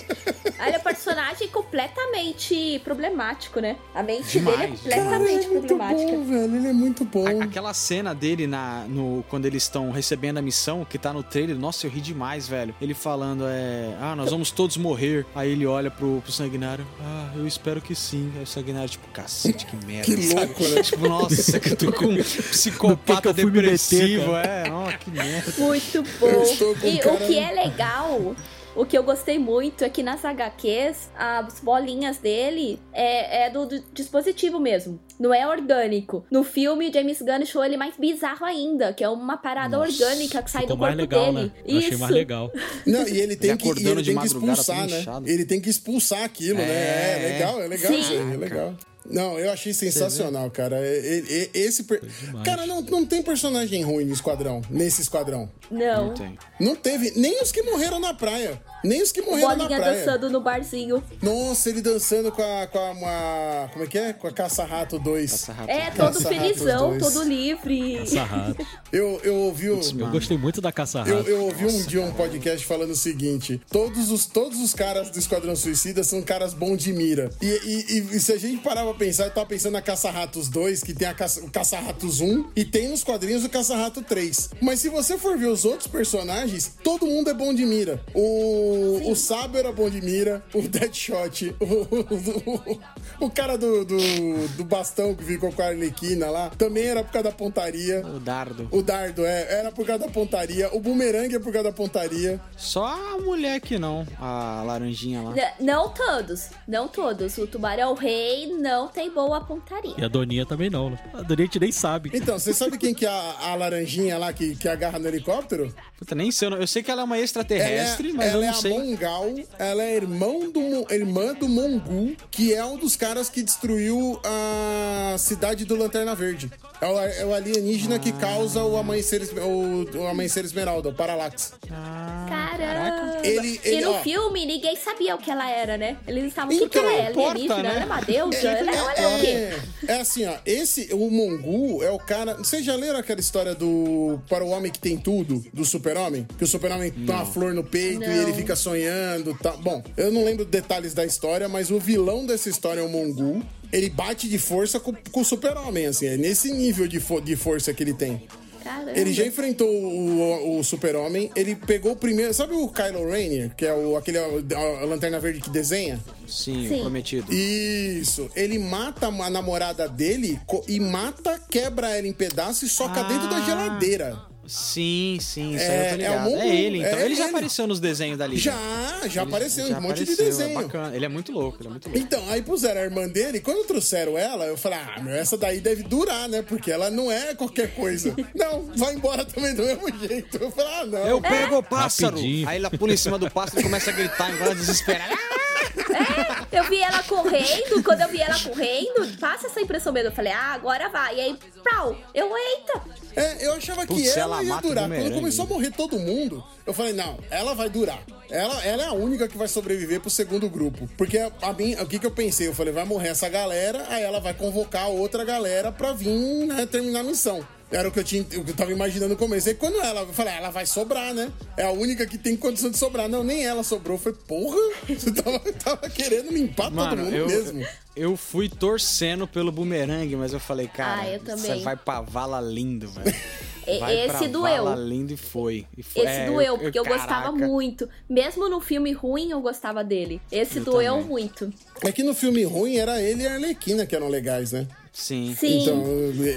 Ele é um personagem completamente problemático, né? A mente Demais, dele é completamente ele é muito problemática. bom, velho. Ele é muito bom. A- Aquela cena dele na, no, quando eles estão recebendo a missão, que tá no trailer, nossa, eu ri demais, velho. Ele falando, é. Ah, nós vamos todos morrer. Aí ele olha pro, pro Sanguinário. Ah, eu espero que sim. Aí o Sanguinário, tipo, cacete, que merda. Que sabe? louco, né? Tipo, nossa, que eu tô com um que psicopata que meter, depressivo. cara? é, ó, que merda. Muito bom. E cara- o que é legal, o que eu gostei muito é que nas HQs, as bolinhas dele é, é do, do dispositivo mesmo. Não é orgânico. No filme, o James Gunn deixou ele mais bizarro ainda, que é uma parada Nossa, orgânica que sai do corpo mais legal, dele. né? Eu achei Isso. mais legal. Não, e ele tem Ele que, ele tem que expulsar, né? Ele tem que expulsar aquilo, né? É. É legal, é legal Sim. isso aí, é legal. Não, eu achei sensacional, cara. E- e- e- Esse per-. Cara, não, não tem personagem ruim no esquadrão, nesse esquadrão. Não. Não tem. Não teve, nem os que morreram na praia. Nem os que morreram na praia. dançando no barzinho. Nossa, ele dançando com a, com a uma, como é que é? Com a Caça-Rato 2. Passa rápido. É, todo Caça-ratos felizão, todo livre. Caça-rato. Eu, eu ouvi o... Eu gostei muito da Eu, Caça-rato. eu ouvi um dia um podcast falando o seguinte: todos os, todos os caras do Esquadrão Suicida são caras bons de mira. E, e- e- e se a gente parar pra pensar, eu tava pensando na Caça-Ratos 2, que tem a Caça- o Caça-Ratos 1, e tem nos quadrinhos o Caça-Rato 3. Mas se você for ver os outros personagens, todo mundo é bom de mira. O, o Sabo era bom de mira, o Deadshot, o, o, o cara do, do, do bastão que ficou com a Arlequina lá, também era por causa da pontaria. O dardo. O dardo, é, era por causa da pontaria. O bumerangue é por causa da pontaria. Só a mulher que não, a laranjinha lá. N- Não todos, não todos. O Tubarão Rei não tem boa pontaria. E a Doninha também não, né? A Doninha a gente nem sabe. Então, você sabe quem que é a, a laranjinha lá que, que agarra no helicóptero? Puta, nem sei. Eu, não- eu sei que ela é uma Ela é, extraterrestre, mas ela eu é não a sei. Mongal, ela é irmão do, irmã do Mongu, que é um dos caras que destruiu a cidade do Lanterna Verde. É o, é o alienígena que causa o amanhecer, o, o amanhecer esmeralda, o Parallax. Caramba! Ele- e ele, no ó. filme, ninguém sabia o que ela era, né? Eles estavam, o que, que Então, ela é? Alienígena? né? Ela é uma deusa? Ela, ela é o quê? É, é assim, ó. Esse, o Mongu é o cara. Vocês já leram aquela história do Para o Homem que Tem Tudo, do Super-Homem? Que o Super-Homem tem uma flor no peito e Não. ele fica sonhando tá? Bom, eu não lembro detalhes da história, mas o vilão dessa história é o Mongu. Ele bate de força com, com o Super-Homem, assim. É nesse nível de, fo- de força que ele tem. Caramba. Ele já enfrentou o, o Super-Homem. Ele pegou o primeiro. Sabe o Kylo Rainer, que é o, aquele a, a lanterna verde que desenha? Sim, Sim. prometido. Isso. Ele mata a namorada dele e mata, quebra ela em pedaços e soca dentro da Ah. geladeira. Sim, sim, isso É, aí eu tô é o ligado. É, Mongu, ele, então. é ele já ele. apareceu nos desenhos da Liga. Já, já Ele apareceu já um monte de apareceu, desenho. É bacana. Ele é muito louco, ele é muito louco. Então, aí puseram a irmã dele, quando trouxeram ela, eu falei, ah, meu, essa daí deve durar, né? Porque ela não é qualquer coisa. não, vai embora também do mesmo jeito. Eu falei, ah, não. Eu pego o pássaro. Rapidinho. Aí ela pula em cima do pássaro e começa a gritar, igual desesperada. Eu vi ela correndo, quando eu vi ela correndo, passa essa impressão mesmo. Eu falei, ah, agora vai. E aí, pau, eu, eita. É, eu achava que Putz, ela, ela ia durar. Quando começou a morrer todo mundo, eu falei, não, ela vai durar. Ela, ela é a única que vai sobreviver pro segundo grupo. Porque a, a mim, o que, que eu pensei? Eu falei, vai morrer essa galera, aí ela vai convocar outra galera pra vir né, terminar a missão. Era o que eu, tinha, o que eu tava imaginando no começo. Aí quando ela, eu falei, ah, ela vai sobrar, né? É a única que tem condição de sobrar. Não, nem ela sobrou. Foi porra, você tava, tava querendo limpar todo Mano, mundo eu, mesmo. eu fui torcendo pelo bumerangue, mas eu falei, cara, Ah, eu também. você vai pra vala lindo, velho. E- Vai esse pra doeu. Vala lindo e foi. E foi. Esse É, doeu, porque eu, gostava caraca. muito. Mesmo no filme ruim, eu gostava dele. Esse Eu doeu também. muito. É que no filme ruim era ele e a Arlequina que eram legais, né? Sim. Sim. Então,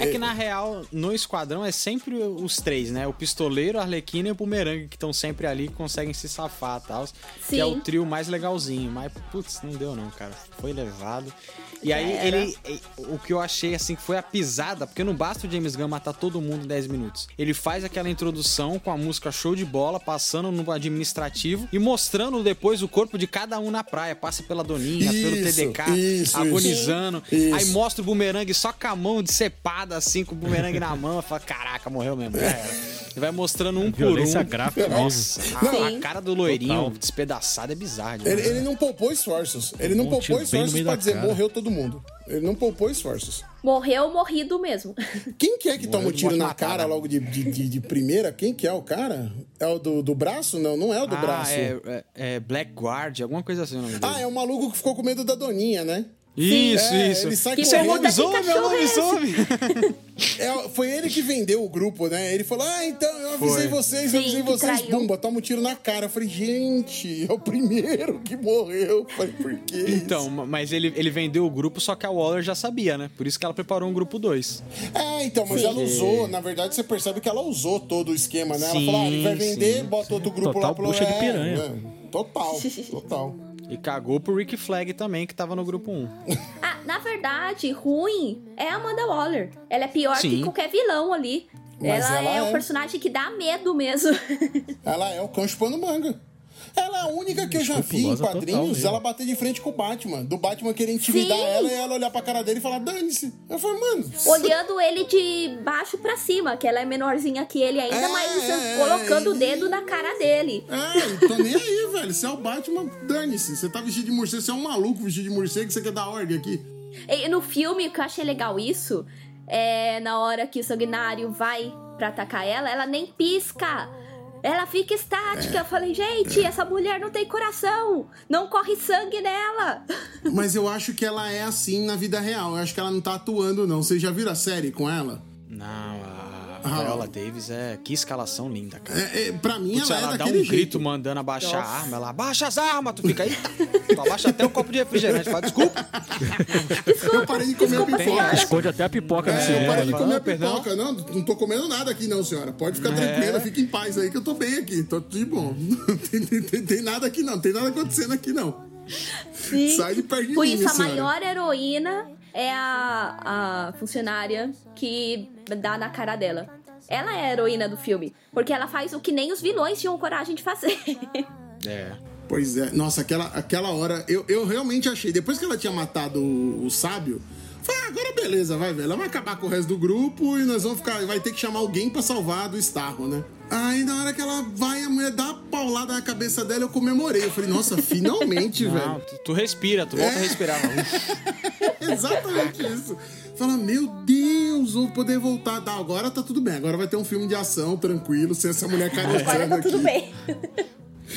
É que na real, no esquadrão é sempre os três, né? O pistoleiro, a Arlequina e o bumerangue que estão sempre ali que conseguem se safar e tal. Que é o trio mais legalzinho. Mas, putz, não deu não, cara. Foi levado. E aí, era. ele. O que eu achei, assim, que foi a pisada, porque não basta o James Gunn matar todo mundo em 10 minutos. Ele faz aquela introdução com a música show de bola, passando no administrativo e mostrando depois o corpo de cada um na praia. Passa pela Doninha, pelo Isso, TDK, isso, agonizando. isso. Aí mostra o bumerangue só com a mão decepada, assim, com o bumerangue na mão. Fala, caraca, morreu mesmo. Era. E vai mostrando um por um. Violência gráfica Nossa, a, a cara do loirinho Total. despedaçado é bizarro. Ele, ele não poupou esforços. Ele não Um poupou esforços pra dizer cara. morreu todo mundo. Ele não poupou esforços. Morreu morrido mesmo. Quem que é que toma Morreu um de tiro na matada. cara logo de, de, de- de primeira? Quem que é o cara? É o do, do braço? Não, não é o do ah, braço. é, é- é Blackguard, alguma coisa assim o nome dele. Ah, é o maluco que ficou com medo da Doninha, né? Isso, É, isso. ele sai Isso é um correndo. lobisomem, é Que cachorro é lobisomem. É, foi ele que vendeu o grupo, né? Ele falou: Ah, então eu avisei Foi. vocês, eu Sim, avisei que vocês. traiu. Bumba, toma um tiro na cara. Eu falei, gente, é o primeiro que morreu. Eu falei, por que? isso? Então, ma- mas ele, ele vendeu o grupo, só que a Waller já sabia, né? Por isso que ela preparou um grupo 2. É, então, mas Sim. ela usou, na verdade, você percebe que ela usou todo o esquema, né? Ela Sim, falou: ah, ele vai vender, sim, bota outro grupo Total lá pro bucha de piranha. é, Total, total. E cagou pro Rick Flag também, que tava no grupo 1. Ah, na verdade, ruim é a Amanda Waller. Ela é pior Sim. que qualquer vilão ali. Mas ela, ela é, é. um personagem que dá medo mesmo. Ela é o cão chupando manga. Ela é a única que eu já vi em total quadrinhos mesmo. ela bater de frente com o Batman. Do Batman querer intimidar Sim. ela e ela olhar pra cara dele e falar, dane-se. Eu falei, mano. Olhando ele de baixo pra cima, que ela é menorzinha que ele ainda, É, mas é, colocando é. o dedo na cara dele. É, tô nem aí, velho. Você é o Batman, dane-se. Você tá vestido de morcego, você é um maluco vestido de morcego, você quer dar ordem aqui. E no filme, o que eu achei legal isso, é na hora que o sanguinário vai pra atacar ela, ela nem pisca. Ela fica estática. Eu falei, gente, essa mulher não tem coração. Não corre sangue nela. Mas eu acho que ela é assim na vida real. Eu acho que ela não tá atuando, não. Vocês já viram a série com ela? Não, a Ah. Viola Davis é. Que escalação linda, cara. É, é, pra mim, Putz, ela, ela é dá um daquele grito jeito. mandando abaixar Nossa. a arma. Ela abaixa as armas, tu fica aí. Tu abaixa até o copo de refrigerante. Fala, desculpa. Eu parei de comer a Desculpa, pipoca. Esconde até a pipoca no É, eu cinema. parei de né? comer a perdão. pipoca. Não, não tô comendo nada aqui não, senhora. Pode ficar tranquila, fica em paz aí que eu tô bem aqui. Tô tudo de bom. Não tem, tem- tem- tem nada aqui não, tem nada acontecendo aqui não. Sim. Sai de perto de Por mim, isso, a senhora. maior heroína é a, a funcionária que dá na cara dela. Ela é a heroína do filme. Porque ela faz o que nem os vilões tinham coragem de fazer. É. Pois é, nossa, aquela, aquela hora, eu, eu realmente achei, depois que ela tinha matado o, o sábio, falei, ah, agora beleza, vai ela vai acabar com o resto do grupo e nós vamos ficar, vai ter que chamar alguém pra salvar do Starro, né? Aí na hora que ela vai, a mulher dá uma paulada na cabeça dela, eu comemorei, eu falei, nossa, finalmente, Não, velho. tu, tu respira, tu volta a respirar. Exatamente isso. Fala, meu Deus, vou poder voltar. Tá, agora tá tudo bem. Agora vai ter um filme de ação tranquilo, sem essa mulher Agora careçando tá aqui. tudo bem.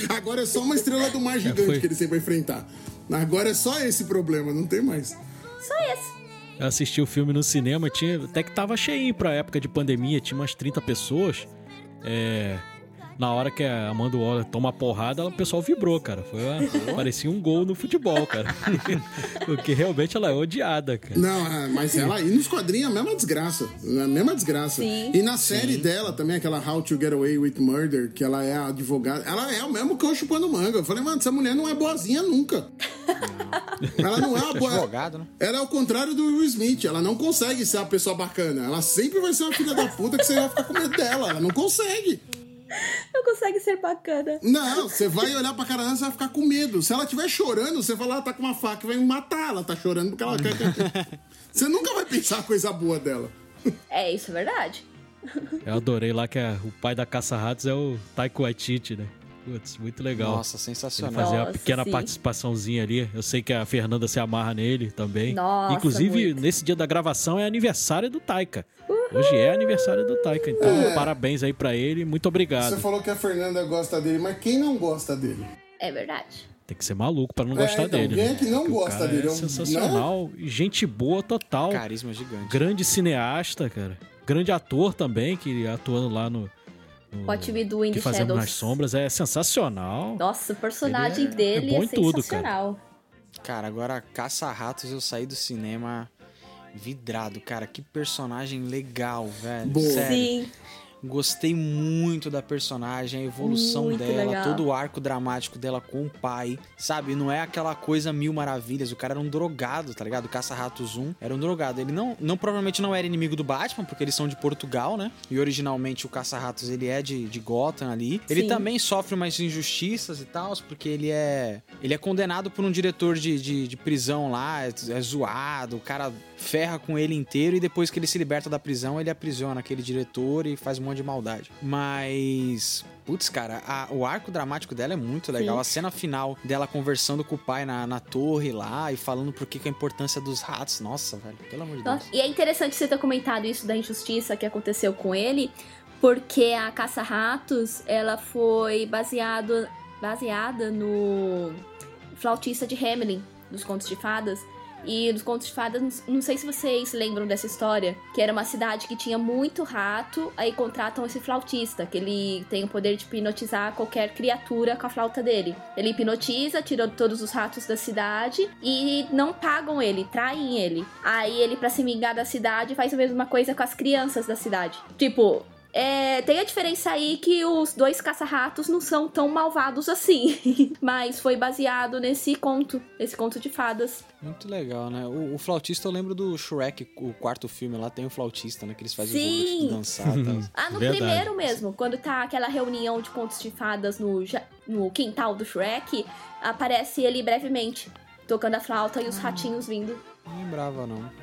Agora é só uma estrela do mar gigante que ele sempre vai enfrentar. Agora é só esse problema, não tem mais. Só esse. Eu assisti o filme no cinema, tinha, até que tava cheinho pra época de pandemia, tinha umas 30 pessoas. É, na hora que a Amanda Waller toma a porrada, ela- o pessoal vibrou, cara. Foi uma- parecia um gol no futebol, cara. Porque realmente ela é odiada, cara. Não, é, mas ela aí nos quadrinhos é a mesma desgraça. É a mesma desgraça. Sim. E na série dela também, aquela How to Get Away with Murder, que ela é a advogada, ela é o mesmo cão chupando manga. Eu falei, mano, essa mulher não é boazinha nunca. Ela não é uma boa. Advogado, né? Ela é o contrário do Will Smith. Ela não consegue ser uma pessoa bacana. Ela sempre vai ser uma filha da puta que você vai ficar com medo dela. Ela não consegue. Não consegue ser bacana. Não, você vai olhar pra cara dela, você vai ficar com medo. Se ela estiver chorando, você fala, ela tá com uma faca e vai me matar. Ela tá chorando porque ela quer. Você nunca vai pensar a coisa boa dela. É, isso é verdade. Eu adorei lá que a- o pai da Caça-Ratos é o Taiko Waititi, né? Putz, muito legal. Nossa, Ele sensacional. fazia uma Nossa, pequena sim. participaçãozinha ali. Eu sei que a Fernanda se amarra nele também. Nossa, Inclusive, muito. nesse dia da gravação é aniversário do Taika. Hoje é aniversário do Taika, então parabéns aí pra ele, muito obrigado. Você falou que a Fernanda gosta dele, mas quem não gosta dele? É verdade. Tem que ser maluco pra não É, gostar então, dele. quem né? é que não Porque gosta cara dele? É É sensacional, gente boa total. Carisma gigante. Grande cineasta, cara. Grande ator também, que atuando lá no. no Hot We Do in que the Shadows. nas sombras. É sensacional. Nossa, o personagem Ele é- dele é é, bom em tudo, sensacional. Cara, agora Caça-Ratos eu saí do cinema vidrado, cara. Que personagem legal, velho. Boa. Sério. Sim. Gostei muito da personagem, a evolução Muito dela, legal. todo o arco dramático dela com o pai, sabe? Não é aquela coisa mil maravilhas. O cara era um drogado, tá ligado? O Caça-Ratos 1 era um drogado. Ele não, não, provavelmente não era inimigo do Batman, porque eles são de Portugal, né? E originalmente o Caça-Ratos ele é de, de Gotham ali. Ele Sim. também sofre umas injustiças e tal, porque ele é ele é condenado por um diretor de, de, de prisão lá, é, é zoado, o cara ferra com ele inteiro e depois que ele se liberta da prisão, ele aprisiona aquele diretor e faz um de maldade. Mas. Putz, cara, a- o arco dramático dela é muito legal. Sim. A cena final dela conversando com o pai na, na torre lá e falando por que que a importância dos ratos. Nossa, velho, pelo amor de Deus. E é interessante você ter comentado isso da injustiça que aconteceu com ele, porque a Caça-Ratos, ela foi baseado, baseada no flautista de Hamelin, dos Contos de Fadas. E nos Contos de Fadas, não sei se vocês lembram dessa história, que era uma cidade que tinha muito rato, aí contratam esse flautista, que ele tem o poder de hipnotizar qualquer criatura com a flauta dele. Ele hipnotiza, tira todos os ratos da cidade e não pagam ele, traem ele. Aí ele, pra se vingar da cidade, faz a mesma coisa com as crianças da cidade. Tipo, é, tem a diferença aí que os dois caça-ratos não são tão malvados assim. Mas foi baseado nesse conto, esse conto de fadas. Muito legal, né? O, o flautista eu lembro do Shrek, o quarto filme lá tem o flautista, né? Que eles fazem Sim. o de dançar tal. Ah, no Verdade. primeiro mesmo, quando tá aquela reunião de contos de fadas no, no quintal do Shrek, aparece ele brevemente, tocando a flauta e os ratinhos vindo. Não lembrava, não.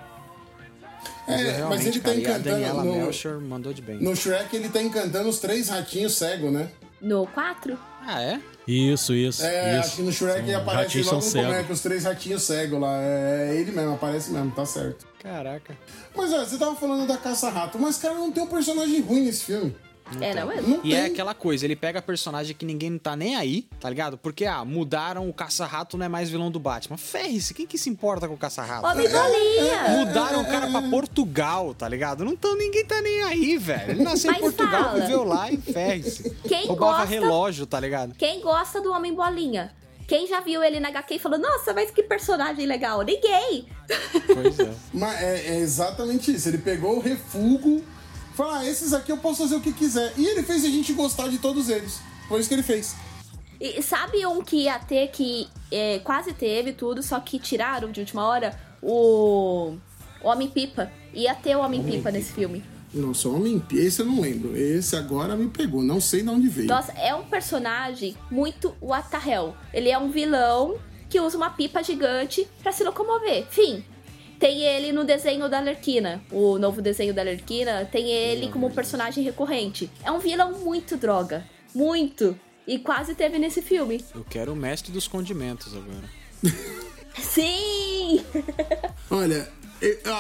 É, mas realmente, ele tá cara, a encantando Daniela no- mandou de bem. No Shrek ele tá encantando os três ratinhos cegos, né? No 4? Ah, é? Isso, isso. É, isso. acho que no Shrek São- aparece logo no começo, os três ratinhos cegos lá. É ele mesmo, aparece mesmo, tá certo. Caraca. Mas olha, você tava falando da caça-rato, mas cara, não tem um personagem ruim nesse filme. É, não é? Não E tem. é aquela coisa, ele pega personagem que ninguém não tá nem aí, tá ligado? Porque, ah, mudaram o Caça-Rato, não é mais vilão do Batman. Ferre-se, quem que se importa com o Caça-Rato? Homem bolinha! Mudaram o cara pra Portugal, tá ligado? Não tão, ninguém tá nem aí, velho. Ele nasceu em Mas Portugal, fala. viveu lá e ferre-se. Quem Roubava gosta- relógio, tá ligado? Quem gosta do Homem Bolinha? Quem já viu ele na HQ e falou, nossa, mas que personagem legal? Ninguém! Pois é. Mas é, é exatamente isso. Ele pegou o refúgio, falou: ah, esses aqui eu posso fazer o que quiser. E ele fez a gente gostar de todos eles. Foi isso que ele fez. E sabe um que ia ter que é, quase teve tudo, só que tiraram de última hora? O, o Homem-Pipa. Ia ter o Homem-Pipa nesse filme. Nossa, Homem Esse eu não lembro. Esse agora me pegou. Não sei de onde veio. Nossa, é um personagem muito what the hell. Ele é um vilão que usa uma pipa gigante pra se locomover. Fim. Tem ele no desenho da Lerquina, o novo desenho da Lerquina, tem ele como personagem recorrente. É um vilão muito droga. Muito. E quase teve nesse filme. Eu quero o mestre dos condimentos agora. Sim! Olha,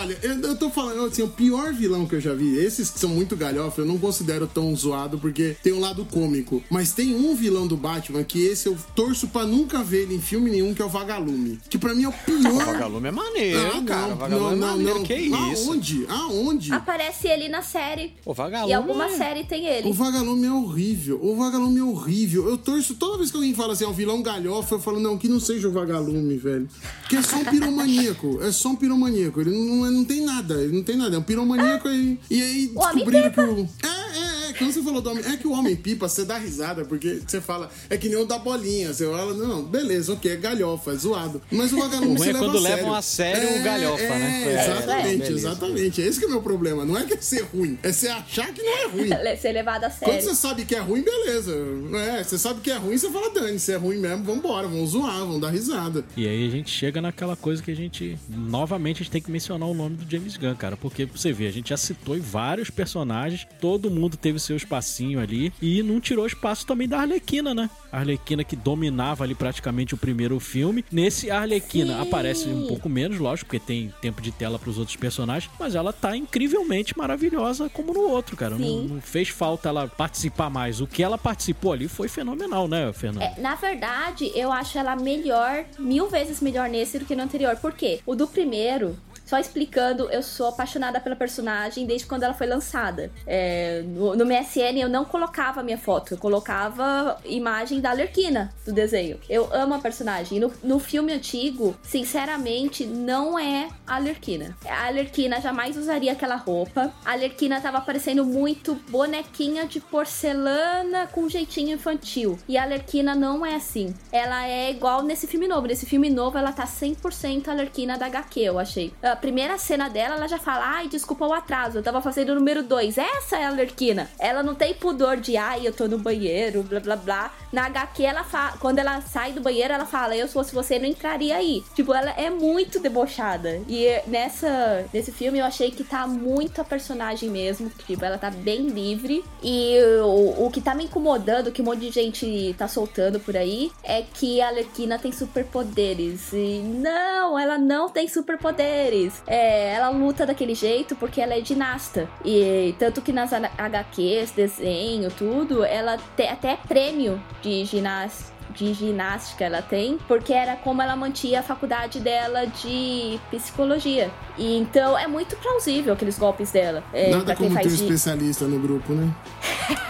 olha, eu, eu tô falando assim, o pior vilão que eu já vi, esses que são muito galhofa, eu não considero tão zoado porque tem um lado cômico. Mas tem um vilão do Batman que esse eu torço pra nunca ver ele em filme nenhum, que é o Vagalume. Que pra mim é o pior. O vagalume é maneiro, Ah, cara. O vagalume não, é não, maneiro. não. Que isso? Aonde? Aonde? Aparece ele na série. O vagalume. E alguma é- série tem ele. O Vagalume é horrível. O Vagalume é horrível. Eu torço toda vez que alguém fala assim, é um vilão galhofa, eu falo, não, que não seja o Vagalume, velho. Que é só um piromaníaco. É só um piromaníaco. Ele não, é- não tem nada. Ele não tem nada. É um piromaníaco e, e aí O descobriram que o. É, é. Quando você falou do homem. É que o homem pipa, você dá risada, porque você fala, é que nem o da bolinha. Você fala, não, beleza, ok, é galhofa, é zoado. Mas o Vagalume você é leva quando a sério. levam a sério o galhofa, é, né? É, É, exatamente, beleza. exatamente. É esse que é o meu problema. Não é que é ser ruim, é você achar que não é ruim. Ser levado a Quando sério. você sabe que é ruim, beleza. É, você sabe que é ruim, você fala, Dani, se é ruim mesmo, vambora, vamos zoar, vamos dar risada. E aí a gente chega naquela coisa que a gente. Novamente a gente tem que mencionar o nome do James Gunn, cara. Porque pra você ver, a gente já citou em vários personagens, todo mundo teve seu espacinho ali. E não tirou espaço também da Arlequina, né? A Arlequina que dominava ali praticamente o primeiro filme. Nesse, a Arlequina Sim. aparece um pouco menos, lógico, porque tem tempo de tela pros outros personagens. Mas ela tá incrivelmente maravilhosa como no outro, cara. Não, não fez falta ela participar mais. O que ela participou ali foi fenomenal, né, Fernando? É, na verdade, eu acho ela melhor, mil vezes melhor nesse do que no anterior. Por quê? O do primeiro, só explicando, eu sou apaixonada pela personagem desde quando ela foi lançada. É, no, no MSN eu não colocava a minha foto, eu colocava imagem da Alerquina do desenho. Eu amo a personagem. No, no filme antigo, sinceramente, não é a Alerquina. A Alerquina jamais usaria aquela roupa. A Alerquina tava parecendo muito bonequinha de porcelana com jeitinho infantil. E a Alerquina não é assim. Ela é igual nesse filme novo. Nesse filme novo, ela tá 100% Alerquina da HQ, eu achei. A primeira cena dela, ela já fala: Ai, desculpa o atraso, eu tava fazendo o número 2. Essa é a Alerquina. Ela não tem pudor de, ai, eu tô no banheiro, blá blá blá. Na HQ, ela fala, quando ela sai do banheiro, ela fala: Eu, se fosse você, não entraria aí. Tipo, ela é muito debochada. E nessa, nesse filme, eu achei que tá muito a personagem mesmo. Tipo, ela tá bem livre. E o, o que tá me incomodando, que um monte de gente tá soltando por aí, é que a Alerquina tem superpoderes. E não, ela não tem superpoderes. É, ela luta daquele jeito porque ela é ginasta. E tanto que nas HQs, desenho, tudo, ela tem até prêmio de ginástica de ginástica ela tem, porque era como ela mantinha a faculdade dela de psicologia. E então é muito plausível aqueles golpes dela. É, Nada como ter um especialista no grupo, né?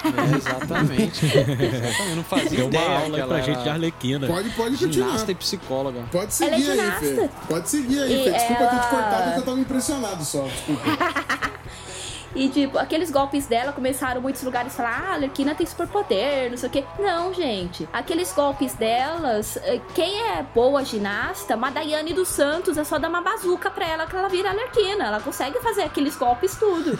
É, exatamente. exatamente. Eu não fazia Deu uma ideia aula que aí ela pra gente de Arlequina. Pode, pode continuar. ginasta e psicóloga. Pode Ela é seguir aí, Fê. Pode seguir aí, E Fê. Desculpa ter te ela- cortado eu tava impressionado só. Desculpa. E, tipo, aqueles golpes dela começaram muitos lugares a falar: ah, a Arlequina tem superpoder, não sei o quê. Não, gente. Aqueles golpes delas, eh, quem é boa ginasta, uma Daiane dos Santos, é só dar uma bazuca pra ela que ela vira Arlequina. Ela consegue fazer aqueles golpes tudo.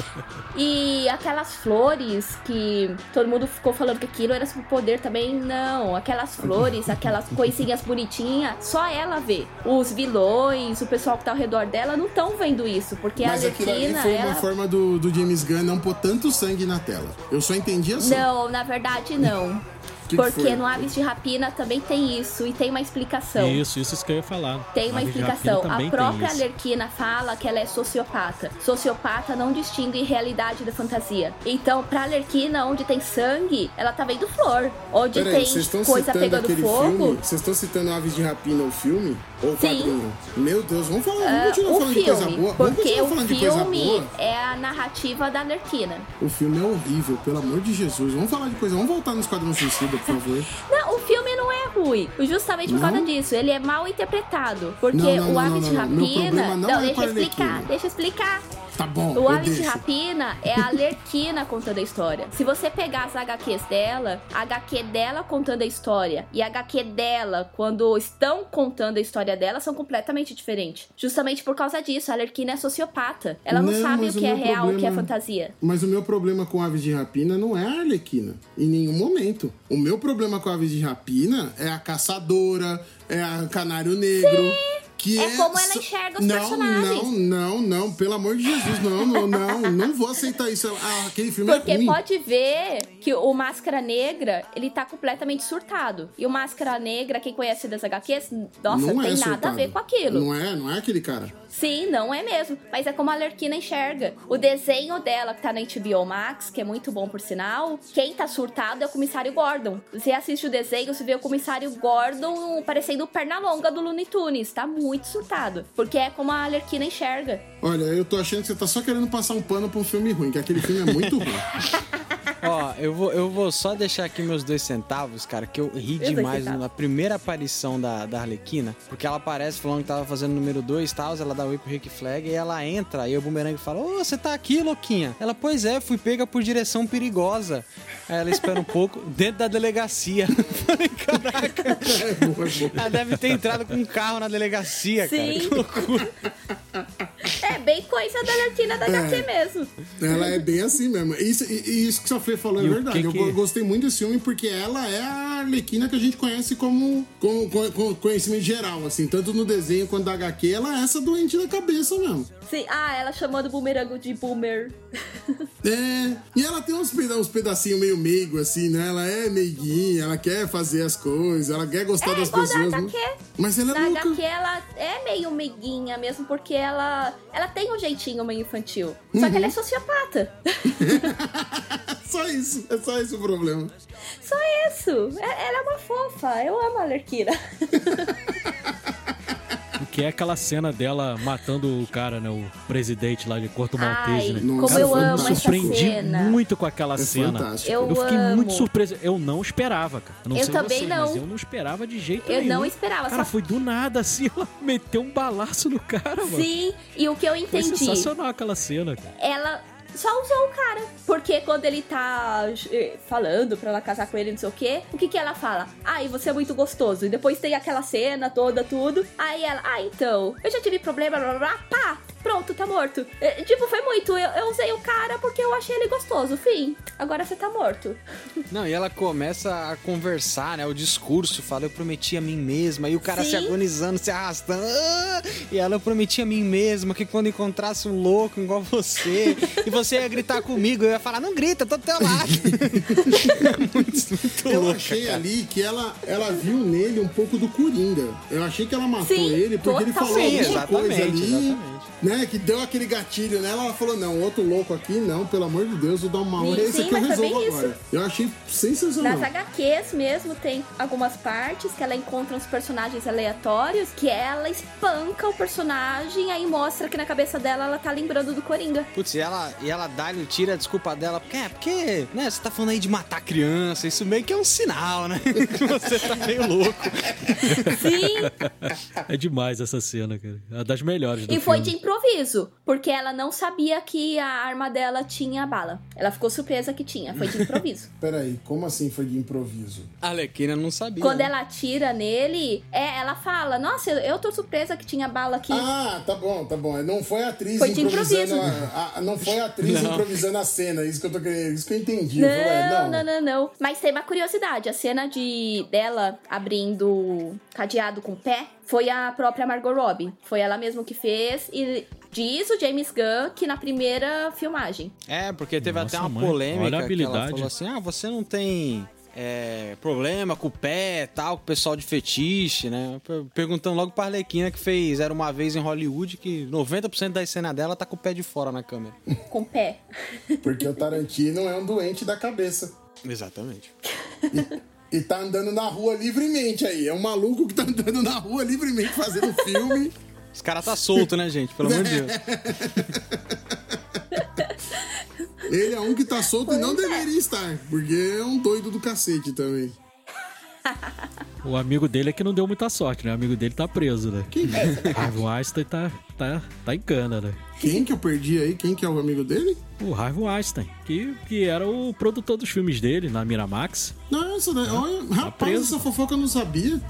e aquelas flores que todo mundo ficou falando que aquilo era superpoder também, não. Aquelas flores, aquelas coisinhas bonitinhas, só ela vê. Os vilões, o pessoal que tá ao redor dela não estão vendo isso, porque Mas a aquilo ali Arlequina, foi ela... uma forma do, do James Gunn não pôr tanto sangue na tela. Eu só entendi assim. Não, na verdade não. Que que Porque foi? no Aves de Rapina também tem isso e tem uma explicação. Isso, isso, isso que eu ia falar. Tem uma Aves explicação. A própria. Alerquina fala que ela é sociopata. Sociopata não distingue realidade da fantasia. Então, pra Alerquina, onde tem sangue, ela tá vendo flor. Onde Peraí, tem estão coisa citando pegando aquele fogo. filme? Vocês estão citando Aves de Rapina, o filme? Ou Sim. quadrinho? Meu Deus, vamos falar, vamos Ah, continuar o falando de coisa filme, boa. Vamos porque continuar o filme é a narrativa da Alerquina. O filme é horrível, pelo amor de Jesus. Vamos falar de coisa. Vamos voltar no Esquadrão Suicida, por favor. Não, o filme não é ruim. Justamente por Não? causa disso. Ele é mal interpretado. Porque Não, não, o não, de Rapina. não é deixa eu explicar, deixa eu explicar. Tá bom, O Aves de. Rapina é a Alerquina contando a história. Se você pegar as HQs dela, a HQ dela contando a história e a HQ dela, quando estão contando a história dela, são completamente diferentes. Justamente por causa disso, a Alerquina é sociopata. Ela não, Não, sabe o o que é meu real, o que é problema- fantasia. Mas o meu problema com Aves de Rapina não é a Arlequina. Em nenhum momento. O meu problema com Aves de Rapina é a caçadora, é a Canário Negro. Que É é, como ela enxerga os não, personagens. Não, não, não, pelo amor de Jesus, não, não, não, não vou aceitar isso. Ah, aquele filme Porque é ruim. pode ver que o Máscara Negra, ele tá completamente surtado. E o Máscara Negra, quem conhece das HQs, nossa, não tem é nada surtado. a ver com aquilo. Não é, não é aquele cara. Sim, não é mesmo. Mas é como a Alerquina enxerga. O desenho dela, que tá na HBO Max, que é muito bom por sinal, quem tá surtado é o comissário Gordon. Você assiste o desenho, você vê o comissário Gordon parecendo o perna longa do Looney Tunes. Tá muito surtado. Porque é como a Alerquina enxerga. Olha, eu tô achando que você tá só querendo passar um pano pra um filme ruim, que aquele filme é muito ruim. Ó, eu vou, eu vou só deixar aqui meus dois centavos, cara, que eu ri dois demais na primeira aparição da, da Arlequina, porque ela aparece falando que tava fazendo número 2 e tal, ela dá oi pro Rick Flag e ela entra, e o Boomerang fala, ô, você tá aqui, louquinha? Ela, pois é, fui pega por direção perigosa. Aí ela espera um pouco, dentro da delegacia. Falei, caraca, É boa, é boa. ela deve ter entrado com um carro na delegacia, cara, Sim. que loucura. É, bem coisa da Arlequina da HQ mesmo. Ela é bem assim mesmo. Isso, e, isso que Fê falou é E verdade. que Eu que- go- gostei muito desse filme porque ela é a Arlequina que a gente conhece como, como, com- com conhecimento geral, assim. Tanto no desenho quanto da HQ, ela é essa doente da cabeça mesmo. Sim, ah, ela chamou do bumerango de boomer. É, e ela tem uns, peda uns pedacinhos meio meigo, assim, né? Ela é meiguinha, ela quer fazer as coisas, ela quer gostar É, das pessoas. da né? HQ. Mas ela é Na louca. HQ ela é meio meiguinha mesmo, porque ela, ela tem um jeitinho meio infantil. Só que ela é Uhum. sociopata. Só isso, é só esse o problema. Só isso. É- Ela é uma fofa. Eu amo a Alerquina. Que é aquela cena dela matando o cara, né? O presidente lá de Corto Maltese, Ai, né? Nossa, como eu foi amo muito me essa surpreendi cena. muito com aquela É cena. fantástico. Eu Eu fiquei amo. muito surpreso. Eu não esperava, cara. Eu não Eu sei também vocês, não. mas eu não esperava de jeito Eu nenhum. não esperava, Cara, só- foi do nada, assim, ela meteu um balaço no cara, mano. Sim, e o que eu Foi entendi, sensacional aquela cena, cara. ela só usou o cara. Porque quando ele tá eh, falando pra ela casar com ele, não sei o quê, o que que ela fala? Ai, você é muito gostoso. E depois tem aquela cena toda, tudo. Aí ela, ah, então, eu já tive problema, blá blá blá, pá, pronto, tá morto. Eh, tipo, foi muito. Eu, eu usei o cara porque eu achei ele gostoso. Fim. Agora você tá morto. Não, e ela começa a conversar, né? O discurso, fala, eu prometi a mim mesma. E o cara se Sim. agonizando, se arrastando. Ah! E ela, eu prometi a mim mesma que quando encontrasse um louco igual você, e você ia gritar comigo, eu ia falar, não grita, tô do teu lado. muito, muito Eu louca, achei cara. ali que ela, ela viu nele um pouco do Coringa. Eu achei que ela matou Sim, ele porque ele falou alguma Sim, coisa exatamente, ali, exatamente. né? Que deu aquele gatilho nela. Ela falou: Não, outro louco aqui, não, pelo amor de Deus, vou dar uma hora. Esse sim, aqui eu resolvo agora. Eu achei sensacional. Nas HQs mesmo tem algumas partes que ela encontra uns personagens aleatórios que ela espanca o personagem, aí mostra que na cabeça dela ela tá lembrando do Coringa. Putz, e ela, e ela dá, tira a desculpa dela, porque é, porque, né, você tá falando aí de matar criança, isso meio que é um sinal, né? que você tá meio louco. Sim, É demais essa cena, cara. É das melhores do e foi filme. de improviso, porque ela não sabia que a arma dela tinha bala. Ela ficou surpresa que tinha, foi de improviso. Peraí, como assim foi de improviso? A Arlequina não sabia. Quando né? ela atira nele, é, ela fala: Nossa, eu, eu tô surpresa que tinha bala aqui. Ah, tá bom, tá bom. Não foi a atriz Foi de improvisando. improviso. A, a- não foi a atriz Não. improvisando a cena. Isso que eu tô querendo. Isso que eu entendi. Eu falei, Não, não, não, não. Mas tem uma curiosidade. A cena de dela abrindo cadeado com o pé foi a própria Margot Robbie. Foi ela mesma que fez e diz o James Gunn que na primeira filmagem. É, porque teve Nossa, até uma mãe, polêmica que ela falou assim: ah, você não tem é, problema com o pé tal, com o pessoal de fetiche, né? Per- Perguntando logo pra Arlequina que fez Era Uma Vez em Hollywood, que 90% da cena dela tá com o pé de fora na câmera. Com o pé. Porque o Tarantino é um doente da cabeça. Exatamente. E tá andando na rua livremente aí. É um maluco que tá andando na rua livremente fazendo filme. Os caras tá solto, né, gente? Pelo amor de Deus. Ele é um que tá solto e não Pois é. deveria estar. Porque é um doido do cacete também. O amigo dele é que não deu muita sorte, né? O amigo dele tá preso, né? Quem, Harvey Weinstein tá, tá, tá em cana, né? quem que eu perdi aí? Quem que é o amigo dele? O Harvey Weinstein, que, que era o produtor dos filmes dele na Miramax. Nossa, né? olha, rapaz, preso. essa fofoca eu não sabia.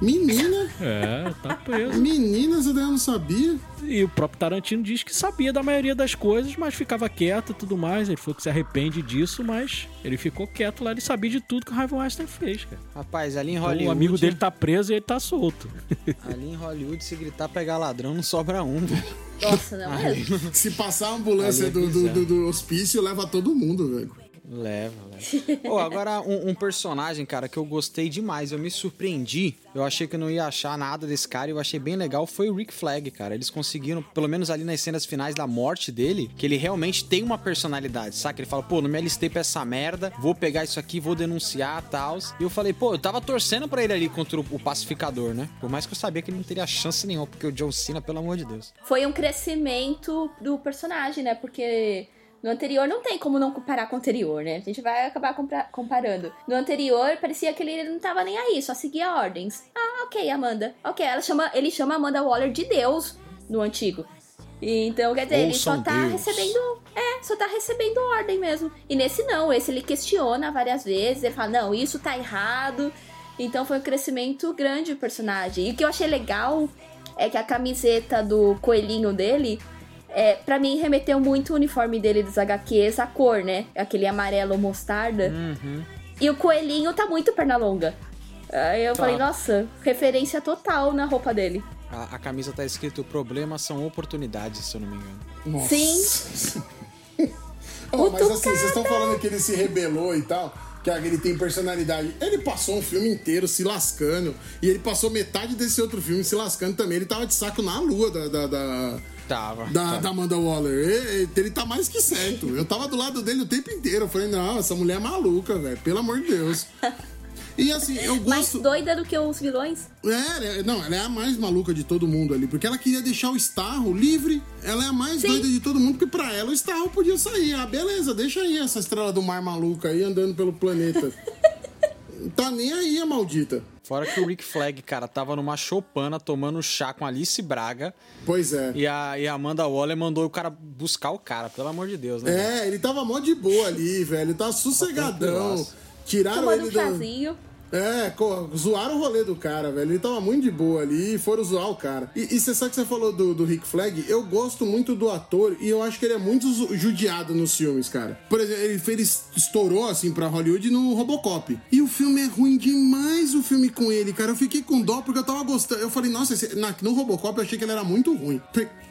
Menina, É, tá preso. menina, essa daí eu não sabia. E o próprio Tarantino diz que sabia da maioria das coisas, mas ficava quieto e tudo mais. Ele falou que se arrepende disso, mas ele ficou quieto lá. Ele sabia de tudo que o Harvey Weinstein fez, cara. Rapaz, ali em Então, Hollywood. o amigo dele tá preso e ele tá solto. Ali em Hollywood, se gritar pegar ladrão, não sobra um, velho. Nossa, não é? Se passar a ambulância é do, do, do- do hospício, leva todo mundo, velho. Leva, leva. Pô, agora um, um personagem, cara, que eu gostei demais, eu me surpreendi. Eu achei que eu não ia achar nada desse cara e eu achei bem legal. Foi o Rick Flag, cara. Eles conseguiram, pelo menos ali nas cenas finais da morte dele, que ele realmente tem uma personalidade, saca? Ele fala, pô, não me alistei pra essa merda, vou pegar isso aqui, vou denunciar tal. E eu falei, pô, eu tava torcendo pra ele ali contra o, o pacificador, né? Por mais que eu sabia que ele não teria chance nenhuma, porque o John Cena, pelo amor de Deus. Foi um crescimento do personagem, né? Porque no anterior não tem como não comparar com o anterior, né? A gente vai acabar comparando. No anterior, parecia que ele não tava nem aí, só seguia ordens. Ah, ok, Amanda. Ok, ela chama, ele chama Amanda Waller de Deus no antigo. E Então, quer dizer, ele só tá Deus. recebendo. É, só tá recebendo ordem mesmo. E nesse não, esse ele questiona várias vezes, ele fala, não, isso tá errado. Então foi um crescimento grande o personagem. E o que eu achei legal é que a camiseta do coelhinho dele É, pra mim, remeteu muito o uniforme dele dos HQs, a cor, né? Aquele amarelo mostarda. Uhum. E o coelhinho tá muito perna longa. Aí eu Tá. falei, nossa, referência total na roupa dele. A, a camisa tá escrito: problemas são oportunidades, se eu não me engano. Nossa. Sim. Oh, mas assim, vocês estão falando que ele se rebelou e tal, que ele tem personalidade. Ele passou um filme inteiro se lascando. E ele passou metade desse outro filme se lascando também. Ele tava de saco na lua da. da, da... Tava. Da, da Amanda Waller. Ele, ele tá mais que certo. Eu tava do lado dele o tempo inteiro. Eu falei, não, essa mulher é maluca, velho. Pelo amor de Deus. E assim, eu Mais gosto. doida do que os vilões. É, é, não, ela é a mais maluca de todo mundo ali, porque ela queria deixar o Starro livre. Ela é a mais Sim. doida de todo mundo, porque pra ela o Starro podia sair. Ah, beleza, deixa aí essa estrela do mar maluca aí andando pelo planeta. tá nem aí a maldita. Fora que o Rick Flag, cara, tava numa choupana tomando chá com Alice Braga Pois é. e a, e a Amanda Waller mandou o cara buscar o cara, pelo amor de Deus, né? É, ele tava mó de boa ali, velho. Ele tava sossegadão. tranquilaço. Tiraram Tomando ele um do. É, zoaram o rolê do cara, velho. Ele tava muito de boa ali e foram zoar o cara. E e você sabe que você falou do, do Rick Flag? Eu gosto muito do ator e eu acho que ele é muito judiado nos filmes, cara. Por exemplo, ele, ele estourou, assim, pra Hollywood no Robocop. E o filme é ruim demais, o filme com ele, cara. Eu fiquei com dó porque eu tava gostando. Eu falei, nossa, esse- na- no Robocop eu achei que ele era muito ruim.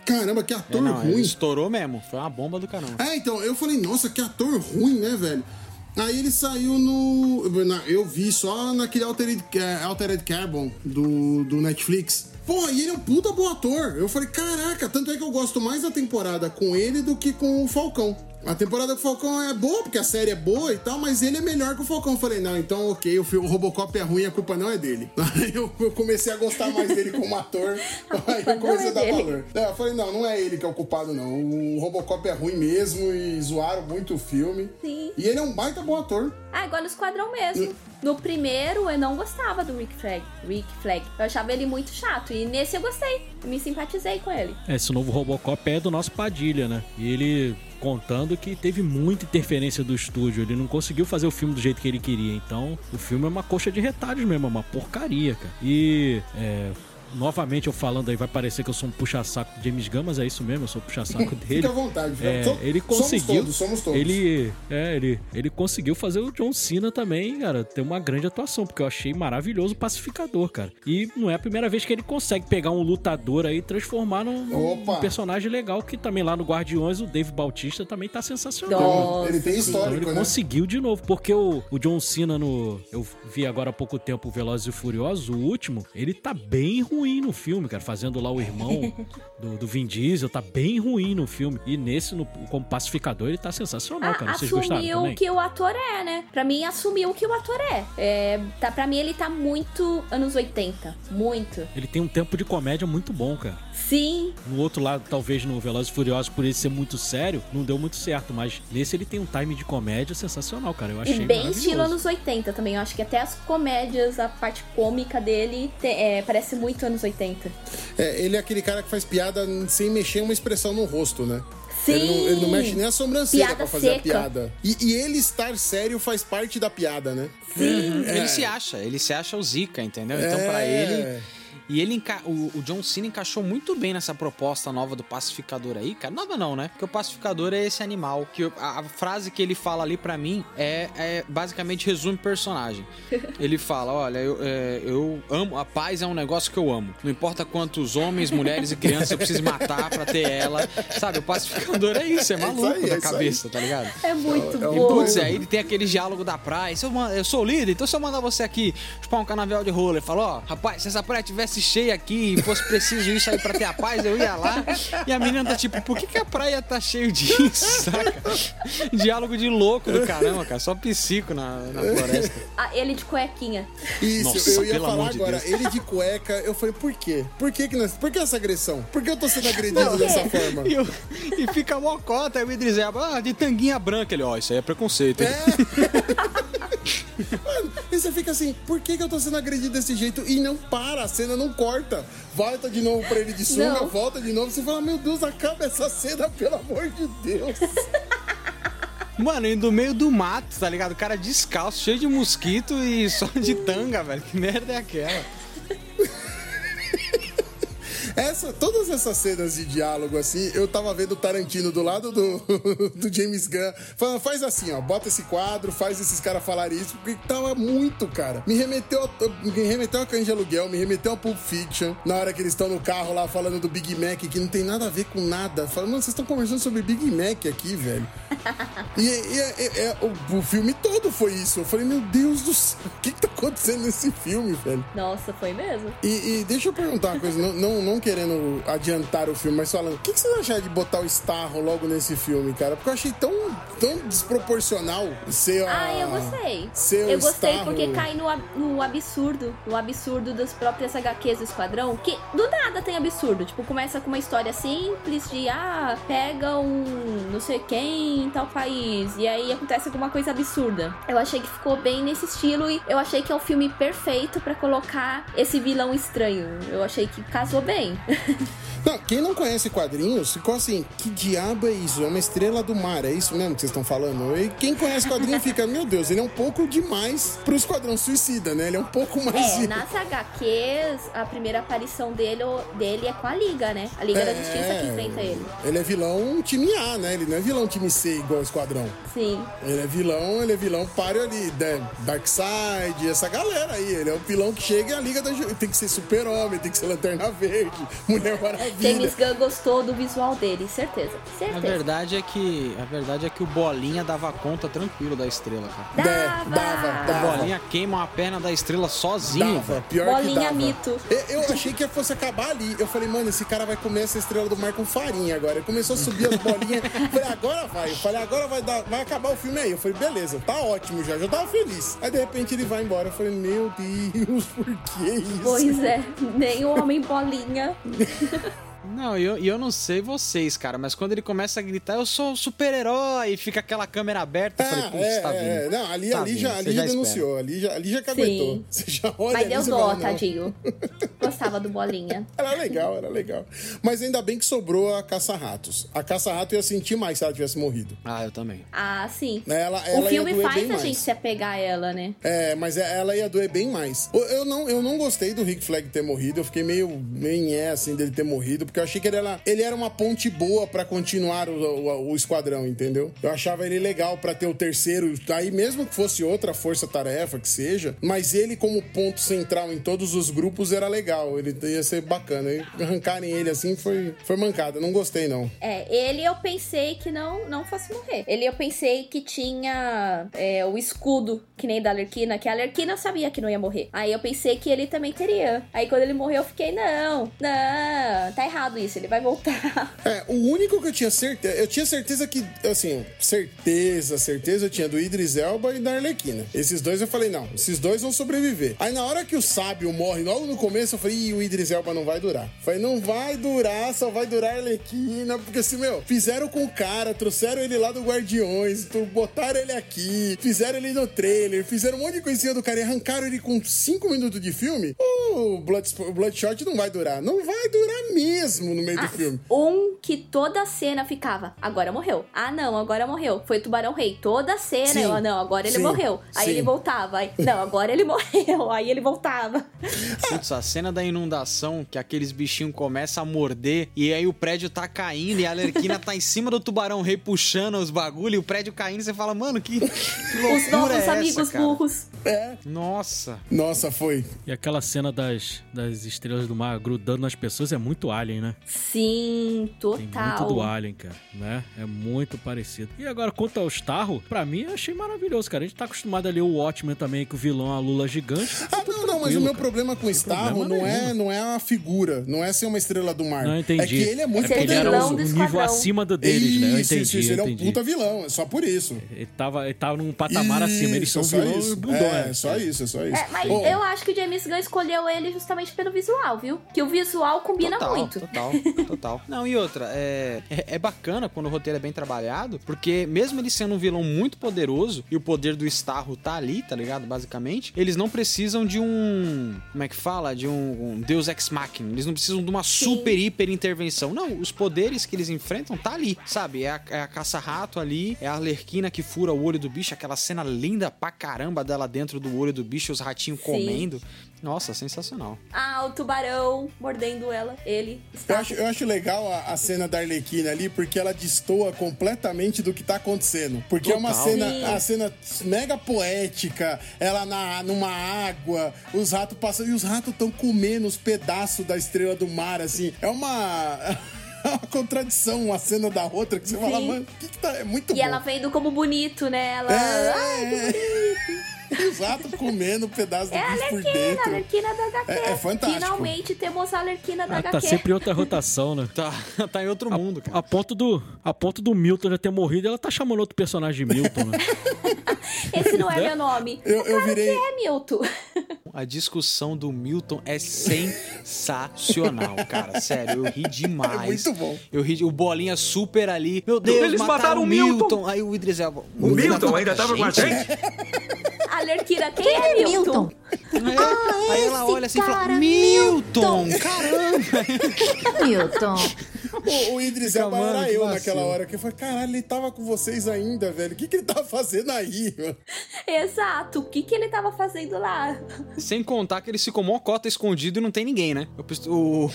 Caramba, que É, ator não, ele ruim. estourou mesmo. Foi uma bomba do caramba. É, então, eu falei, nossa, que ator ruim, né, velho? Aí ele saiu no. Eu vi só naquele Altered, é, Altered Carbon do, do Netflix. Pô, e ele é um puta bom ator. Eu falei, caraca, tanto é que eu gosto mais da temporada com ele do que com o Falcão. A temporada com o Falcão é boa, porque a série é boa e tal, mas ele é melhor que o Falcão. Eu falei, não, então ok, o, fi- o Robocop é ruim, a culpa não é dele. Aí eu, eu comecei a gostar mais dele como ator. Aí eu comecei é a dar dele. valor. É, eu falei, não, não é ele que é o culpado, não. O Robocop é ruim mesmo e zoaram muito o filme. Sim. E ele é um baita bom ator. Ah, igual no Esquadrão mesmo. No primeiro, eu não gostava do Rick Flag. Rick Flag. Eu achava ele muito chato. E nesse eu gostei. Eu me simpatizei com ele. Esse novo Robocop é do nosso Padilha, né? E ele contando que teve muita interferência do estúdio. Ele não conseguiu fazer o filme do jeito que ele queria. Então, o filme é uma coxa de retalhos mesmo, é uma porcaria, cara. E, é, novamente eu falando aí, vai parecer que eu sou um puxa-saco de James Gunn, mas é isso mesmo, eu sou puxa-saco dele. Fica à vontade. É, So- ele somos conseguiu. todos, somos todos. Ele, é, ele, ele conseguiu fazer o John Cena também, cara, ter uma grande atuação, porque eu achei maravilhoso o pacificador, cara. E não é a primeira vez que ele consegue pegar um lutador aí e transformar num, num personagem legal, que também lá no Guardiões o Dave Bautista também tá sensacional. Nossa, Ele tem sim. Então ele histórico, né? conseguiu de novo, porque o, o John Cena no. Eu vi agora há pouco tempo o Velozes e Furiosos, o último, ele tá bem ruim no filme, cara, fazendo lá o irmão do, do Vin Diesel, tá bem ruim no filme. E nesse, no, como pacificador, ele tá sensacional, Ah, cara. Vocês gostaram assumiu também? que o ator é, né? Pra mim, assumiu que o ator é. é tá, pra mim, ele tá muito anos 80. Muito. Ele tem um tempo de comédia muito bom, cara. Sim, No outro lado, talvez no Velozes e Furiosos, por ele ser muito sério, não deu muito certo. Mas nesse ele tem um time de comédia sensacional, cara. Eu achei e bem estilo anos 80 também. Eu acho que até as comédias, a parte cômica dele, te- é, parece muito anos 80. É, ele é aquele cara que faz piada sem mexer uma expressão no rosto, né? Sim! Ele não, ele não mexe nem a sobrancelha Piada pra fazer a seca. piada. E, e ele estar sério faz parte da piada, né? Sim. Ele se acha, ele se acha o Zika, entendeu? Então, É. pra ele. E ele enca... o, o John Cena encaixou muito bem nessa proposta nova do pacificador aí, cara. Nova não, né? Porque o pacificador é esse animal. Que eu- a, a frase que ele fala ali pra mim é, é basicamente resume personagem. Ele fala: olha, eu, é, eu amo, a paz é um negócio que eu amo. Não importa quantos homens, mulheres e crianças eu preciso matar pra ter ela. Sabe, o pacificador é isso, é isso maluco aí, é da isso cabeça, tá ligado? É muito É o- E, bom. putz, aí ele tem aquele diálogo da praia. Se eu, eu sou o líder, então se eu mandar você aqui chupar um canavial de rola, ele fala, ó, rapaz, se essa praia tivesse cheia aqui e fosse preciso isso aí pra ter a paz, eu ia lá. E a menina tá tipo, por que, que a praia tá cheio disso, saca? Diálogo de louco do caramba, cara. Só psico na, na floresta. Ah, ele de cuequinha. Isso, Nossa, eu ia pelo falar amor de agora. Deus. Ele de cueca, eu falei, por quê? Por que, que nós, por que essa agressão? Por que eu tô sendo agredido Não, dessa é. forma? E, eu- e fica mocota, aí o Idris Elba, ah, de tanguinha branca. Ele, ó, isso aí é preconceito. hein? Mano, e você fica assim, por que, que eu tô sendo agredido desse jeito? E não para, a cena não corta. Volta de novo pra ele de sunga, Não. volta de novo. Você fala, meu Deus, acaba essa cena, pelo amor de Deus. Mano, e do meio do mato, tá ligado? O cara descalço, cheio de mosquito e só de tanga, velho. Que merda é aquela? Essa, todas essas cenas de diálogo, assim, eu tava vendo o Tarantino do lado do, do James Gunn, falando, faz assim, ó, bota esse quadro, faz esses caras falarem isso, porque tava muito, cara. Me remeteu, a- me remeteu a Cães de Aluguel, me remeteu a Pulp Fiction, na hora que eles estão no carro lá falando do Big Mac, que não tem nada a ver com nada. Falando, mano, vocês estão conversando sobre Big Mac aqui, velho. E, e- e- é- o, o filme todo foi isso. Eu falei, meu Deus do céu, o que, que tá acontecendo nesse filme, velho? Nossa, foi mesmo? E, e deixa eu perguntar uma coisa, não, não, não querendo adiantar o filme, mas falando, o que, que vocês acharam de botar o Starro logo nesse filme, cara? Porque eu achei tão, tão desproporcional ser a... Ah, eu gostei. Ser Eu gostei Starro. porque cai no, no absurdo, no absurdo das próprias HQs do Esquadrão, que do nada tem absurdo. Tipo, começa com uma história simples de, ah, pega um não sei quem em tal país, e aí acontece alguma coisa absurda. Eu achei que ficou bem nesse estilo e eu achei que é o filme perfeito pra colocar esse vilão estranho. Eu achei que casou bem. Não, quem não conhece quadrinhos ficou assim, que diabo é isso? É uma estrela do mar, é isso mesmo que vocês estão falando? E quem conhece quadrinho fica, meu Deus, ele é um pouco demais pro Esquadrão Suicida, né? Ele é um pouco mais... É, nas HQs, a primeira aparição dele, dele é com a Liga, né? A Liga da Justiça que enfrenta ele. Ele é vilão time A, né? Ele não é vilão time C igual o Esquadrão. Sim. Ele é vilão, ele é vilão páreo ali, né? Darkseid, essa galera aí. Ele é o vilão que chega e a Liga da Ju- Tem que ser super-homem, tem que ser Lanterna Verde, Mulher Maravilha. James Gunn gostou do visual dele, certeza. A Certeza. verdade é que a verdade é que o Bolinha dava conta tranquilo da estrela, cara. Dava. dava, O dava. Bolinha queima a perna da estrela sozinho. Dava, pior que Bolinha dava. mito. Eu, eu achei que fosse acabar ali. Eu falei, mano, esse cara vai comer essa estrela do mar com farinha agora. Ele começou a subir as bolinhas. Eu falei, agora vai. Eu falei, agora vai, dar, vai acabar o filme aí. Eu falei, beleza, tá ótimo já. Já tava feliz. Aí de repente ele vai embora. Eu falei, meu Deus, por que isso? Pois é, nem o Homem Bolinha. ね。Não, e eu, e eu não sei vocês, cara, mas quando ele começa a gritar, eu sou um super-herói, e fica aquela câmera aberta, eu falei, Ah, putz, é, tá vindo. é, não, ali, Tá ali vindo, já, ali já já denunciou, ali já, ali já caguetou. Sim. Você já olha Mas ali, deu dó, tadinho. Gostava do Bolinha. Era legal, era legal. Mas ainda bem que sobrou a caça-ratos. A caça-rato ia sentir mais se ela tivesse morrido. Ah, eu também. Ah, sim. Ela, ela o filme faz a mais. gente se apegar a ela, né? É, mas é- ela ia doer bem mais. Eu- Eu não, eu não gostei do Rick Flag ter morrido. Eu fiquei meio, meio é, assim, dele ter morrido. Porque eu achei que ele era, ele era uma ponte boa pra continuar o, o- o esquadrão, entendeu? Eu achava ele legal pra ter o terceiro. Aí mesmo que fosse outra força-tarefa, que seja. Mas ele como ponto central em todos os grupos era legal. Ele ia ser bacana. E arrancarem ele assim foi, foi mancada. Não gostei, não. É, ele eu pensei que não, não fosse morrer. Ele eu pensei que tinha é, o escudo, que nem da Alerquina, que a Alerquina sabia que não ia morrer. Aí eu pensei que ele também teria. Aí quando ele morreu, eu fiquei, não, não, tá errado isso, ele vai voltar. É, o único que eu tinha certeza. Eu tinha certeza que, assim, certeza, certeza eu tinha do Idris Elba e da Arlequina. Esses dois eu falei, não, esses dois vão sobreviver. Aí na hora que o sábio morre, logo no começo, eu falei, Ih, o Idris Elba não vai durar. Falei, não vai durar, só vai durar a Arlequina, porque assim, meu, fizeram com o cara, trouxeram ele lá do Guardiões, botaram ele aqui, fizeram ele no trailer, fizeram um monte de coisinha do cara e arrancaram ele com cinco minutos de filme. O Bloodshot não vai durar. Não vai durar mesmo no meio do filme. Um que toda cena ficava, agora morreu. Ah, não, agora morreu. Foi o Tubarão Rei. Toda cena, Sim, eu, ah, não, agora ele sim, morreu. Aí sim. ele voltava. Aí, não, agora ele morreu. Aí ele voltava. Putz, a cena da inundação, que aqueles bichinhos começam a morder, e aí o prédio tá caindo, e a Alerquina tá em cima do tubarão rei puxando os bagulho, e o prédio caindo, e você fala, mano, que, que loucura Os novos é essa, amigos cara? burros. É. Nossa. Nossa, foi. E aquela cena das, das estrelas do mar grudando nas pessoas é muito Alien, né? Sim, Tem total. muito do Alien, cara, né? É muito parecido. E agora, quanto ao Starro, pra mim eu achei maravilhoso, cara. A gente tá acostumado a ler o Watchmen também, que o vilão é a Lula gigante. Ah, não, não, mas o meu problema com o Starro não é, nenhum. não é a figura, não é ser uma estrela do mar. Não, entendi. É que ele é muito porque ele era do nível acima do deles, né? Eu Isso, entendi, isso, isso, ele é um entendi. puta vilão, é só por isso. Ele tava, ele tava num patamar acima, eles são Isso, é só vilões isso. bundões. É, só isso, é só isso. É, mas eu acho que o James Gunn escolheu ele justamente pelo visual, viu? Que o visual combina total, muito. Total, total. Não, e outra, é, é, é bacana quando o roteiro é bem trabalhado, porque mesmo ele sendo um vilão muito poderoso, e o poder do Starro tá ali, tá ligado? Basicamente, eles não precisam de um. Como é que fala? De um, um Deus Ex Machina. Eles não precisam de uma super, hiper intervenção. Não, os poderes que eles enfrentam tá ali, sabe? É a, é a caça-rato ali, é a Alerquina que fura o olho do bicho, aquela cena linda pra caramba dela dentro do olho do bicho, os ratinhos comendo. Nossa, sensacional. Ah, o tubarão mordendo ela, ele. Eu Está... acho, eu acho legal a, a cena da Arlequina ali, porque ela destoa completamente do que tá acontecendo. Porque é uma Total. cena, Sim. a cena mega poética, ela na, numa água, os ratos passam, e os ratos estão comendo os pedaços da estrela do mar, assim. É uma. é uma contradição uma cena da outra que você fala, Sim. mano, o que, que tá. É muito E bom. ela vendo como bonito, né? Ela. É, Ai, que é. E os ratos comendo um pedaço do É a bicho por Alerquina, a dentro. Alerquina da HQ. É- é fantástico. Finalmente temos a Alerquina da Ah, HQ. tá sempre em outra rotação, né? Tá, tá em outro mundo, cara. A ponto, do, a ponto do Milton já ter morrido, ela tá chamando outro personagem de Milton, né? Esse não é meu nome. Eu- eu claro virei- que é Milton. A discussão do Milton é sensacional, cara. Sério, eu ri demais. É muito bom. Eu ri, o bolinha super ali. Meu Deus, Eles mataram o o Milton. Aí o Idris Elba. O Milton ainda tava com a gente? A Alerquina, quem, é Milton? É. aí ela esse olha assim e fala: cara, Milton, Milton." caramba! Milton. O, o Idris Elba mano, era eu vacilo. naquela hora, que eu falei, caralho, ele tava com vocês ainda, velho. O que, que ele tava fazendo aí, mano? Exato. O que, que ele tava fazendo lá? Sem contar que ele ficou mó cota escondido e não tem ninguém, né? Eu pens- O,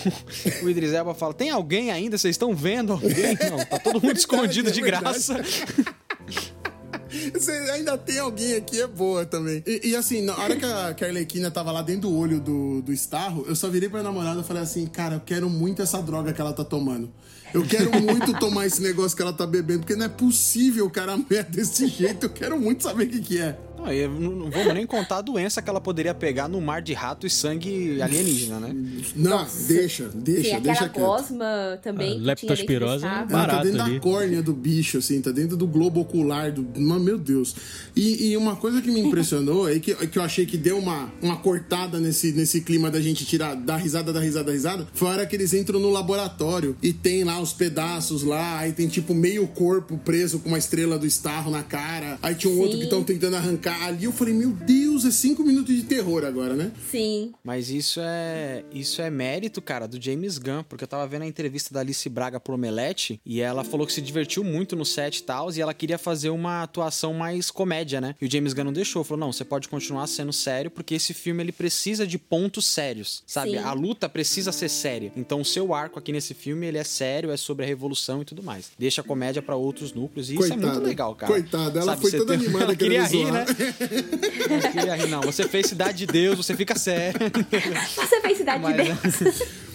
o Idris Elba fala: tem alguém ainda? Vocês estão vendo alguém? Não, tá todo mundo escondido é de verdade. graça. Você ainda tem alguém aqui, é boa também. E, e assim, na hora que a, que a Arlequina tava lá dentro do olho do, do Starro, eu só virei pra namorada e falei assim, cara, eu quero muito essa droga que ela tá tomando. Eu quero muito tomar esse negócio que ela tá bebendo, porque não é possível, cara, a mulher desse jeito. Eu quero muito saber o que que é. Não, e não, não vamos nem contar a doença que ela poderia pegar no mar de rato e sangue alienígena, né? Não, deixa, deixa, Tem deixa aquela gosma também. A que tinha leptospirose é tá dentro ali. da córnea do bicho, assim, tá dentro do globo ocular do. Mas, meu Deus. E, e uma coisa que me impressionou é que, que eu achei que deu uma, uma cortada nesse, nesse clima da gente tirar, dar risada, dar risada, dar risada, foi a hora que eles entram no laboratório e tem lá os pedaços lá, aí tem tipo meio corpo preso com uma estrela do Starro na cara, aí tinha um outro Sim. que estão tentando arrancar. Ali eu falei, meu Deus, é cinco minutos de terror agora, né? Sim. Mas isso é isso é mérito, cara, do James Gunn, porque eu tava vendo a entrevista da Alice Braga pro Omelete e ela falou que se divertiu muito no set e tal, e ela queria fazer uma atuação mais comédia, né? E o James Gunn não deixou, falou: "Não, você pode continuar sendo sério, porque esse filme ele precisa de pontos sérios, sabe? Sim. A luta precisa ser séria. Então o seu arco aqui nesse filme, ele é sério, é sobre a revolução e tudo mais. Deixa a comédia pra outros núcleos, e isso é muito legal, cara. Coitada, ela Sabe, foi toda tem- animada ela queria rir, né? Não queria rir, não. Você fez Cidade de Deus, você fica sério. Você fez Cidade Mas- de Deus.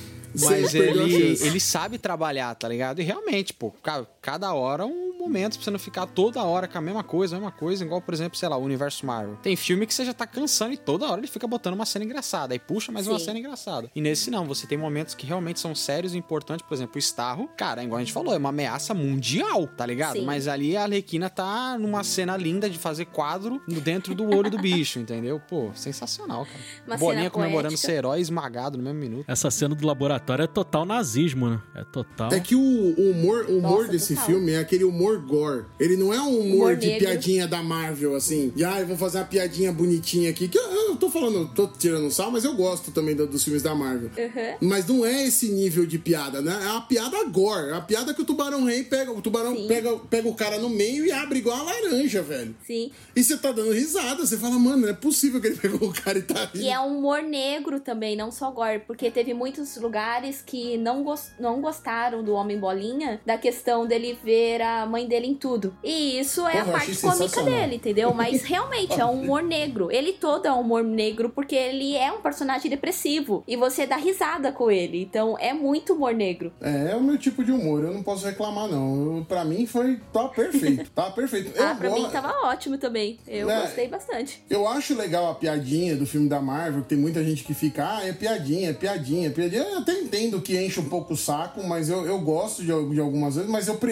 Mas ele, ele sabe trabalhar, tá ligado? E realmente, pô, ca- cada hora um momento pra você não ficar toda hora com a mesma coisa, a mesma coisa, igual, por exemplo, sei lá, o universo Marvel. Tem filme que você já tá cansando e toda hora ele fica botando uma cena engraçada, aí puxa mais uma Sim. cena engraçada. E nesse não, você tem momentos que realmente são sérios e importantes, por exemplo, o Starro, cara, igual a gente falou, é uma ameaça mundial, tá ligado? Sim. Mas ali a Arlequina tá numa cena linda de fazer quadro no- dentro do olho do bicho, entendeu? Pô, sensacional, cara. Uma Bolinha cena comemorando ser herói esmagado no mesmo minuto. Essa cena do laboratório é total nazismo, né? É total. É que o, o humor, o humor Nossa, desse total. filme é aquele humor gore. Ele não é um humor, Humor de negro. piadinha da Marvel, assim. De, ah, eu vou fazer uma piadinha bonitinha aqui. Que eu, eu tô falando, tô tirando sal, mas eu gosto também do- dos filmes da Marvel. Uhum. Mas não é esse nível de piada, né? É uma piada gore. É a piada que o Tubarão Rei pega. O Tubarão Sim. pega, pega o cara no meio e abre igual a laranja, velho. Sim. E você tá dando risada. Você fala, mano, não é possível que ele pegou o cara e tá rindo. E é um humor negro também, não só gore, porque teve muitos lugares que não, não gostaram do Homem Bolinha, da questão dele ver a mãe dele em tudo. E isso é Porra, a parte cômica dele, entendeu? Mas realmente é um humor negro. Ele todo é um humor negro porque ele é um personagem depressivo e você dá risada com ele. Então é muito humor negro. É, é o meu tipo de humor, eu não posso reclamar, não. Eu, pra mim foi. Tá perfeito. Tá perfeito. Eu ah, pra mim tava ótimo também. Eu Né? gostei bastante. Eu acho legal a piadinha do filme da Marvel, que tem muita gente que fica, ah, é piadinha, é piadinha, é piadinha. Eu até entendo que enche um pouco o saco, mas eu, eu gosto de, de algumas vezes, mas eu prefiro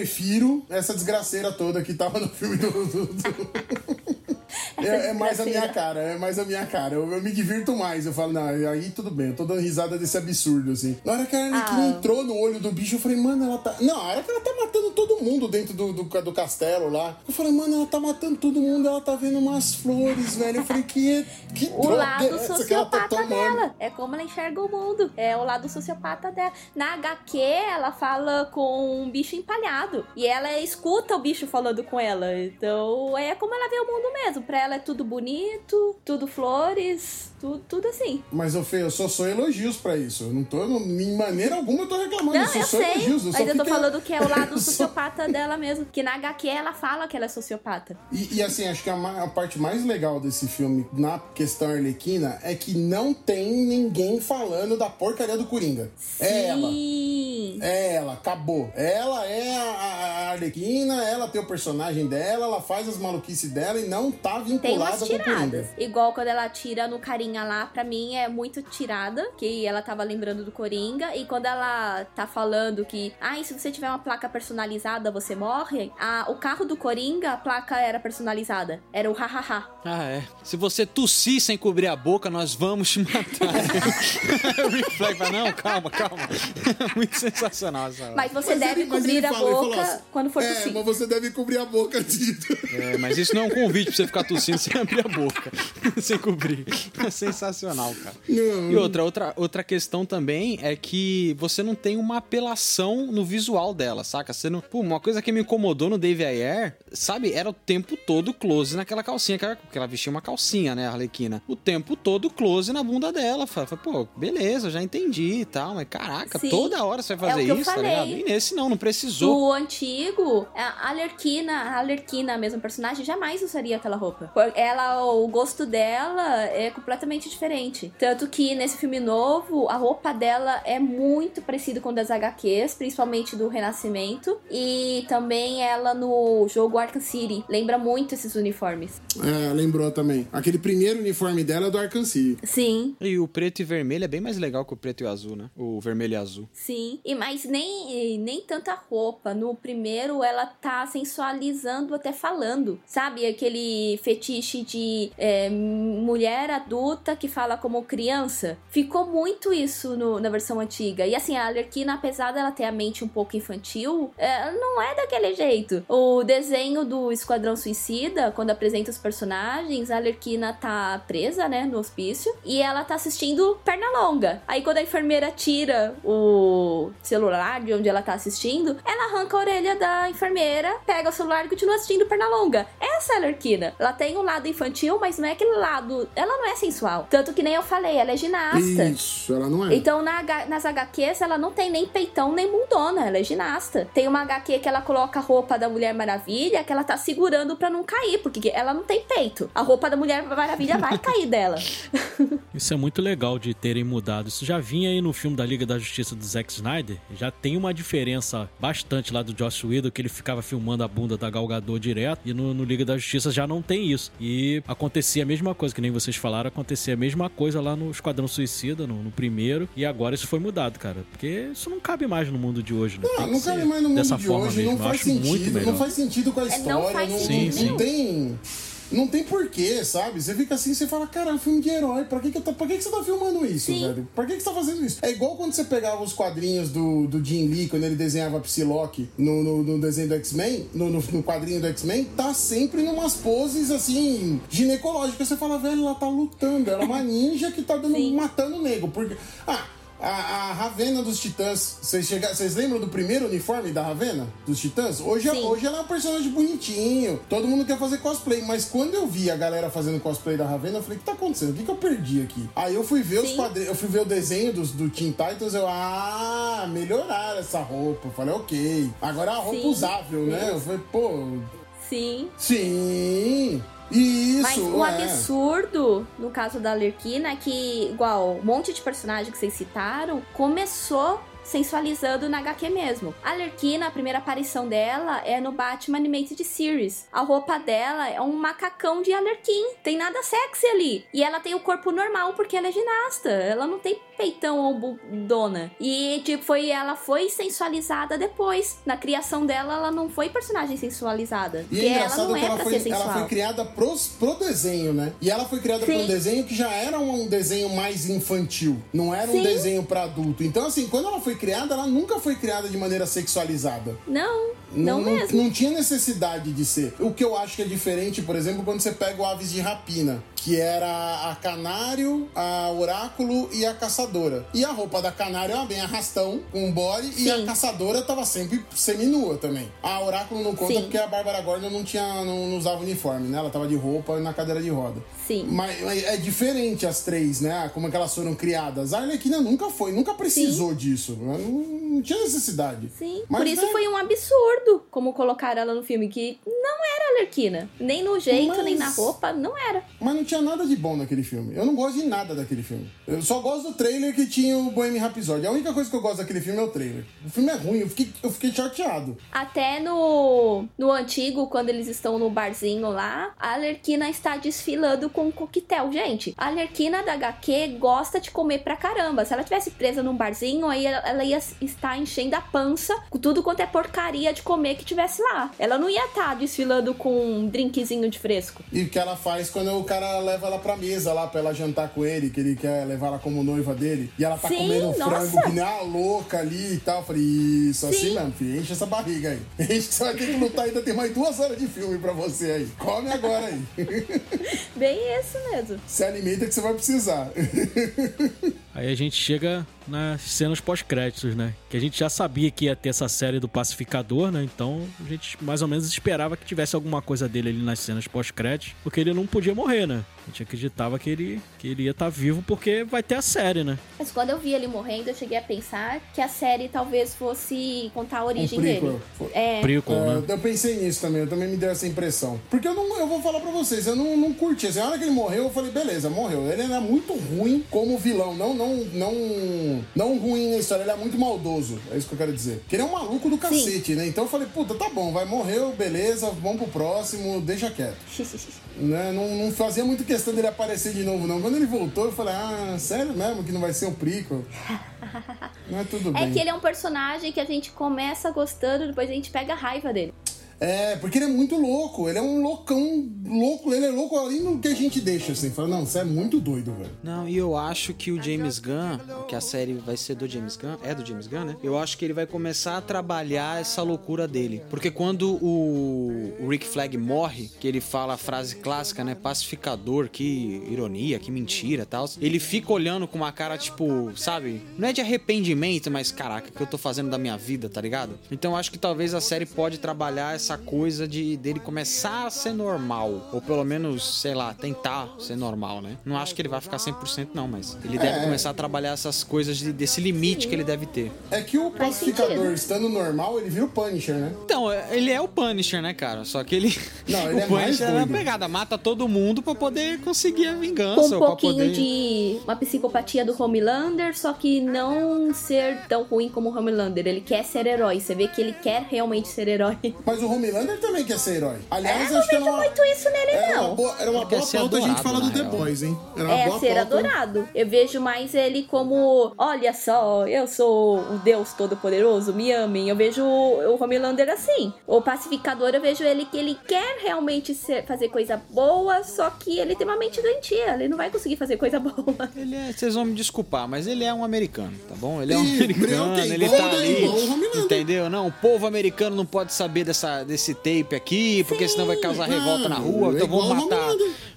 essa desgraceira toda que tava no filme do. do- do- É, é mais a minha cara, é mais a minha cara. Eu, eu me divirto mais. Eu falo, não, aí tudo bem, eu tô dando risada desse absurdo, assim. Na hora que a Arlequina Ah. entrou no olho do bicho, eu falei, mano, ela tá. Não, a hora que ela tá matando todo mundo dentro do, do, do castelo lá. Eu falei, mano, ela tá matando todo mundo, ela tá vendo umas flores, velho. Eu falei, que, que O droga lado é essa que ela tá sociopata tomando? dela. É como ela enxerga o mundo. É o lado sociopata dela. Na HQ, ela fala com um bicho empalhado. E ela escuta o bicho falando com ela. Então, é como ela vê o mundo mesmo. Pra ela é tudo bonito, tudo flores, tudo, tudo assim. Mas, ô Fê, eu só sou elogios pra isso. Eu não tô, em maneira alguma, eu tô reclamando. Não, eu só eu sou sei. elogios. Eu só Mas eu tô falando que é o lado eu só- sociopata dela mesmo. Que na HQ ela fala que ela é sociopata. E, e, assim, acho que a, a parte mais legal desse filme, na questão arlequina, é que não tem ninguém falando da porcaria do Coringa. É ela. Sim. É ela, acabou. Ela é a, a- Arlequina, ela tem o personagem dela, ela faz as maluquices dela e não tá Tem vinculada umas com o. Coringa. Igual quando ela tira no lá, pra mim é muito tirada, que ela tava lembrando do Coringa. E quando ela tá falando que, ah, e se você tiver uma placa personalizada, você morre. Ah, o carro do Coringa, a placa era personalizada. Era o hahaha. Ah, é. Se você tossir sem cobrir a boca, nós vamos te matar. fala, não, calma, calma. Muito sensacional essa Mas você Mas deve ele- cobrir a fala, boca assim, quando for É, tossir. mas você deve cobrir a boca antes de tudo. É, mas isso não é um convite pra você ficar tossindo sem abrir a boca, sem cobrir. É sensacional, cara. Não. E outra, outra, outra questão também é que você não tem uma apelação no visual dela, saca? Você não... Pô, uma coisa que me incomodou no Dave Ayer, sabe? Era o tempo todo close naquela calcinha, que ela- porque ela vestia uma calcinha, né, a Arlequina? O tempo todo close na bunda dela. Falei, pô, beleza, já entendi e tal, mas caraca, Sim. toda hora você vai É fazer eu isso, tá ligado? E nesse não, não precisou. O antigo, a Alerquina, a Alerquina, a mesma personagem, jamais usaria aquela roupa. Ela, o gosto dela é completamente diferente. Tanto que nesse filme novo, a roupa dela é muito parecida com das HQs, principalmente do Renascimento. E também ela no jogo Arkham City. Lembra muito esses uniformes. É, lembrou também. Aquele primeiro uniforme dela é do Arkham City. Sim, E o preto e vermelho é bem mais legal que o preto e o azul, né? O vermelho e azul. Sim, e mas nem, nem tanta roupa. No primeiro, ela tá sensualizando até falando. Sabe? Aquele fetiche de é, mulher adulta que fala como criança. Ficou muito isso no- na versão antiga. E assim, a Alerquina, apesar dela ter a mente um pouco infantil, é, não é daquele jeito. O desenho do Esquadrão Suicida, quando apresenta os personagens, a Alerquina tá presa, né, no hospício. E ela tá assistindo Pernalonga. Aí quando a enfermeira tira o celular de onde ela tá assistindo, ela arranca a orelha da enfermeira, pega o celular e continua assistindo Pernalonga. Essa é a Alerquina. Ela tem um lado infantil, mas não é aquele lado. Ela não é sensual. Tanto que nem eu falei, ela é ginasta. Isso, ela não é. Então na nas HQs ela não tem nem peitão nem bundona, ela é ginasta. Tem uma HQ que ela coloca a roupa da Mulher Maravilha que ela tá segurando pra não cair, porque ela não tem peito. A roupa da Mulher Maravilha vai cair dela. Isso é muito legal de terem mudado. Isso já vinha aí no filme da Liga da Justiça do Zack Snyder. Já tem uma diferença bastante lá do Joss Whedon, que ele ficava filmando a bunda da Gal Gadot direto. E no, no Liga da Justiça já não tem isso. E acontecia a mesma coisa, que nem vocês falaram, acontecia a mesma coisa lá no Esquadrão Suicida, no, no primeiro. E agora isso foi mudado, cara. Porque isso não cabe mais no mundo de hoje, né? Não, não cabe mais no mundo dessa de forma hoje, mesmo. não Eu faz acho muito sentido, não faz sentido com a É, não história, faz não, sentido. não tem. Não tem porquê, sabe? Você fica assim, você fala, cara, é um filme de herói. Pra que, que, tô- pra que, que você tá filmando isso, Sim. velho? Pra que, que você tá fazendo isso? É igual quando você pegava os quadrinhos do, do Jim Lee, quando ele desenhava Psylocke no, no, no desenho do X-Men, no, no, no quadrinho do X-Men, tá sempre numas poses assim, ginecológicas. Você fala, velho, ela tá lutando. Ela é uma ninja que tá dando, matando o nego. Porque. Ah, a, a Ravena dos Titãs, vocês, chega- vocês lembram do primeiro uniforme da Ravena dos Titãs? Hoje, Sim. hoje ela é um personagem bonitinho, todo mundo quer fazer cosplay, mas quando eu vi a galera fazendo cosplay da Ravena, eu falei, o que tá acontecendo? O que, que eu perdi aqui? Aí eu fui ver os Sim. quadrinhos, eu fui ver o desenho dos, do Teen Titans, eu, ah, melhoraram essa roupa. Eu falei, ok. Agora é a roupa Sim. usável, né? Eu falei, pô, Sim. sim. Isso, Mas o é. absurdo, no caso da Alerquina, é que, igual, um monte de personagem que vocês citaram, começou sensualizando na HQ mesmo. A Lerquina, a primeira aparição dela é no Batman Animated Series. A roupa dela é um macacão de Alerquim. Tem nada sexy ali. E ela tem o corpo normal porque ela é ginasta. Ela não tem peitão ou bundona. E, tipo, foi, ela foi sensualizada depois. Na criação dela, ela não foi personagem sensualizada. E é ela engraçado não que é ela pra foi, ser sensual. ela foi criada pros, pro desenho, né? E ela foi criada pra Sim. um desenho que já era um desenho mais infantil. Não era um Sim. desenho pra adulto. Então, assim, quando ela foi criada, ela nunca foi criada de maneira sexualizada. Não, não, mesmo. não tinha necessidade de ser. O que eu acho que é diferente, por exemplo, quando você pega o Aves de Rapina, que era a Canário, a Oráculo e a Caçadora. E a roupa da Canário era bem arrastão, com um body, e a Sim. Caçadora tava sempre seminua também. A Oráculo não conta Sim. porque a Bárbara Gordon não tinha não, não usava uniforme, né? Ela tava de roupa e na cadeira de roda. Sim. Mas, mas é diferente as três, né? Como é que elas foram criadas. A Arlequina nunca foi, nunca precisou disso. Ela Não, não tinha necessidade. Sim. Mas, Por isso né, foi um absurdo como colocaram ela no filme, que não era Alerquina. Nem no jeito, Mas- nem na roupa, não era. Mas não tinha nada de bom naquele filme. Eu não gosto de nada daquele filme. Eu só gosto do trailer que tinha o Bohemian Rhapsody. A única coisa que eu gosto daquele filme é o trailer. O filme é ruim, eu fiquei, eu fiquei chateado. Até no, no antigo, quando eles estão no barzinho lá, a Alerquina está desfilando com um coquetel. Gente, a Alerquina da HQ gosta de comer pra caramba. Se ela tivesse presa num barzinho, aí ela, ela ia estar enchendo a pança com tudo quanto é porcaria de comer que tivesse lá. Ela não ia estar desfilando com um drinkzinho de fresco. E o que ela faz quando o cara leva ela pra mesa lá pra ela jantar com ele, que ele quer levar ela como noiva dele. E ela tá Sim, comendo um frango que nem a louca ali e tal. Eu falei, isso, assim Sim. mesmo, filho. Enche essa barriga aí. Enche que você vai ter que lutar ainda. Tem mais duas horas de filme pra você aí. Come agora aí. Bem isso mesmo. Se alimenta que você vai precisar. Aí a gente chega nas cenas pós-créditos, né? Que a gente já sabia que ia ter essa série do Pacificador, né? Então a gente mais ou menos esperava que tivesse alguma coisa dele ali nas cenas pós-créditos, porque ele não podia morrer, né? A gente acreditava que ele, que ele ia estar vivo porque vai ter a série, né? Mas quando eu vi ele morrendo, eu cheguei a pensar que a série talvez fosse contar a origem dele. prequel. É. Prequel, É, né? eu pensei nisso também, eu também me deu essa impressão. Porque eu não, eu vou falar pra vocês, eu não, não curti. Assim, a hora que ele morreu, eu falei, beleza, morreu. Ele era muito ruim como vilão, não, não, não, não ruim na história, ele é muito maldoso. É isso que eu quero dizer. Porque ele é um maluco do cacete, né? Então eu falei, puta, tá bom, vai, morreu, beleza, vamos pro próximo, deixa quieto. Né? Não, não fazia muito questão dele aparecer de novo, não. Quando ele voltou, eu falei, ah, sério mesmo que não vai ser o prequel? Não é tudo bem. É que ele é um personagem que a gente começa gostando, depois a gente pega a raiva dele. É, porque ele é muito louco. Ele é um loucão louco. Ele é louco ali no que a gente deixa, assim. Fala, não, você é muito doido, velho. Não, e eu acho que o James Gunn, que a série vai ser do James Gunn, é do James Gunn, né? Eu acho que ele vai começar a trabalhar essa loucura dele. Porque quando o, Rick Flag morre, que ele fala a frase clássica, né? Pacificador, que ironia, que mentira tal. Ele fica olhando com uma cara, tipo, sabe? Não é de arrependimento, mas caraca, o que eu tô fazendo da minha vida, tá ligado? Então eu acho que talvez a série pode trabalhar essa coisa de dele começar a ser normal. Ou pelo menos, sei lá, tentar ser normal, né? Não acho que ele vai ficar 100% não, mas ele deve É. começar a trabalhar essas coisas de- desse limite que ele deve ter. É que o pacificador estando normal, ele vira o Punisher, né? Então, é- ele é o Punisher, né, cara? Só que ele. Não, ele o é mais Punisher é pegada, mata todo mundo pra poder conseguir a Com vingança. um pouquinho poder... de uma psicopatia do Homelander, só que não ser tão ruim como o Homelander. Ele quer ser herói. Você vê que ele quer realmente ser herói. Mas o Homelander também quer ser herói. Aliás, É, não acho que era uma, muito isso nele, era uma não. boa, era uma Ele boa pauta a gente falar do The real. Boys, hein? Era uma É boa ser pauta. adorado. Eu vejo mais ele como, olha só, eu sou o Deus Todo-Poderoso, me amem. Eu vejo o Homelander assim. O pacificador, eu vejo ele que ele quer realmente ser- fazer coisa boa, só que ele tem uma mente doentia. Ele não vai conseguir fazer coisa boa. Ele é, vocês vão me desculpar, mas ele é um americano, tá bom? Ele é um Ih, americano, ele tá o- ali, entendeu? Não, o povo americano não pode saber dessa, desse tape aqui, porque senão vai causar revolta na rua, é então vamos matar,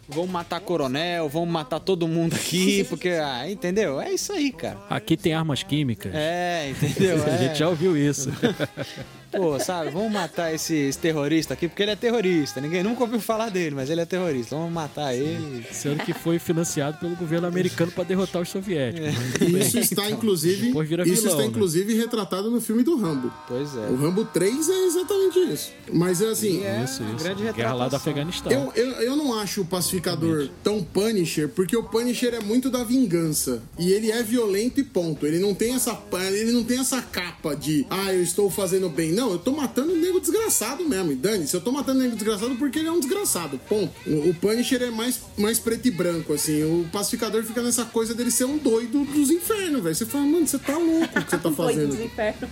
vamos matar coronel, vamos matar todo mundo aqui, porque, ah, entendeu? É isso aí, cara. Aqui tem armas químicas. É, entendeu? A É. gente já ouviu isso. Pô, sabe, vamos matar esse, esse terrorista aqui, porque ele é terrorista. Ninguém nunca ouviu falar dele, mas ele é terrorista. Vamos matar ele. Sendo que foi financiado pelo governo americano pra derrotar os soviéticos. Tudo bem. Isso está, inclusive, Depois vira isso vilão, está, né? inclusive, retratado no filme do Rambo. Pois é. O Rambo 3 é exatamente isso. Mas é assim, É, Isso, isso. grande Guerra lá do retratação. Afeganistão. Eu, eu, eu não acho o pacificador tão Punisher, porque o Punisher é muito da vingança. E ele é violento e ponto. Ele não tem essa, ele não tem essa capa de, ah, eu estou fazendo bem. Não, eu tô matando um nego desgraçado mesmo. E dane-se, eu tô matando um nego desgraçado porque ele é um desgraçado. Ponto. O, o Punisher é mais, mais preto e branco, assim. O pacificador fica nessa coisa dele ser um doido dos infernos, velho. Você fala, mano, você tá louco o que você tá Foi dos fazendo. infernos.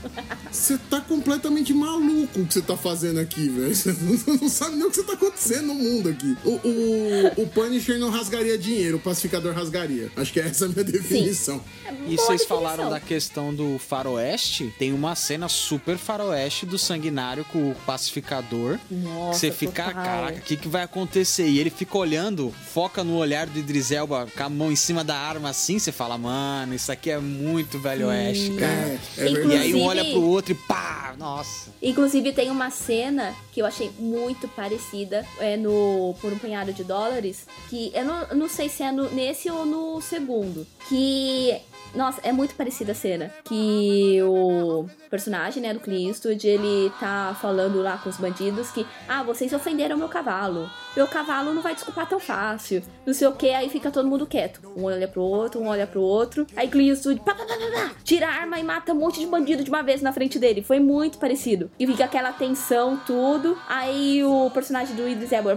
Você tá completamente maluco o que você tá fazendo aqui, velho. Você não, não sabe nem o que você tá acontecendo no mundo aqui. O, o, o Punisher não rasgaria dinheiro, o pacificador rasgaria. Acho que essa é a minha definição. E Boa vocês definição. falaram da questão do faroeste? Tem uma cena super faroeste do sanguinário com o pacificador. Nossa, você fica, total. caraca, o que, que vai acontecer? E ele fica olhando, foca no olhar do Idris Elba com a mão em cima da arma assim, você fala, mano, isso aqui é muito velho oeste, cara. É, é E aí um olha pro outro e pá, nossa. Inclusive tem uma cena que eu achei muito parecida é no Por um Punhado de Dólares, que eu não, não sei se é no- nesse ou no segundo, que nossa, é muito parecida a cena, que o personagem, né, do Clint Eastwood, ele tá falando lá com os bandidos que, ah, vocês ofenderam meu cavalo, meu cavalo não vai desculpar tão fácil, não sei o que, aí fica todo mundo quieto, um olha pro outro, um olha pro outro, aí Eastwood, pá, pá, pá, pá, tira a arma e mata um monte de bandido de uma vez na frente dele, foi muito parecido, e fica aquela tensão, tudo, aí o personagem do Idris Elba,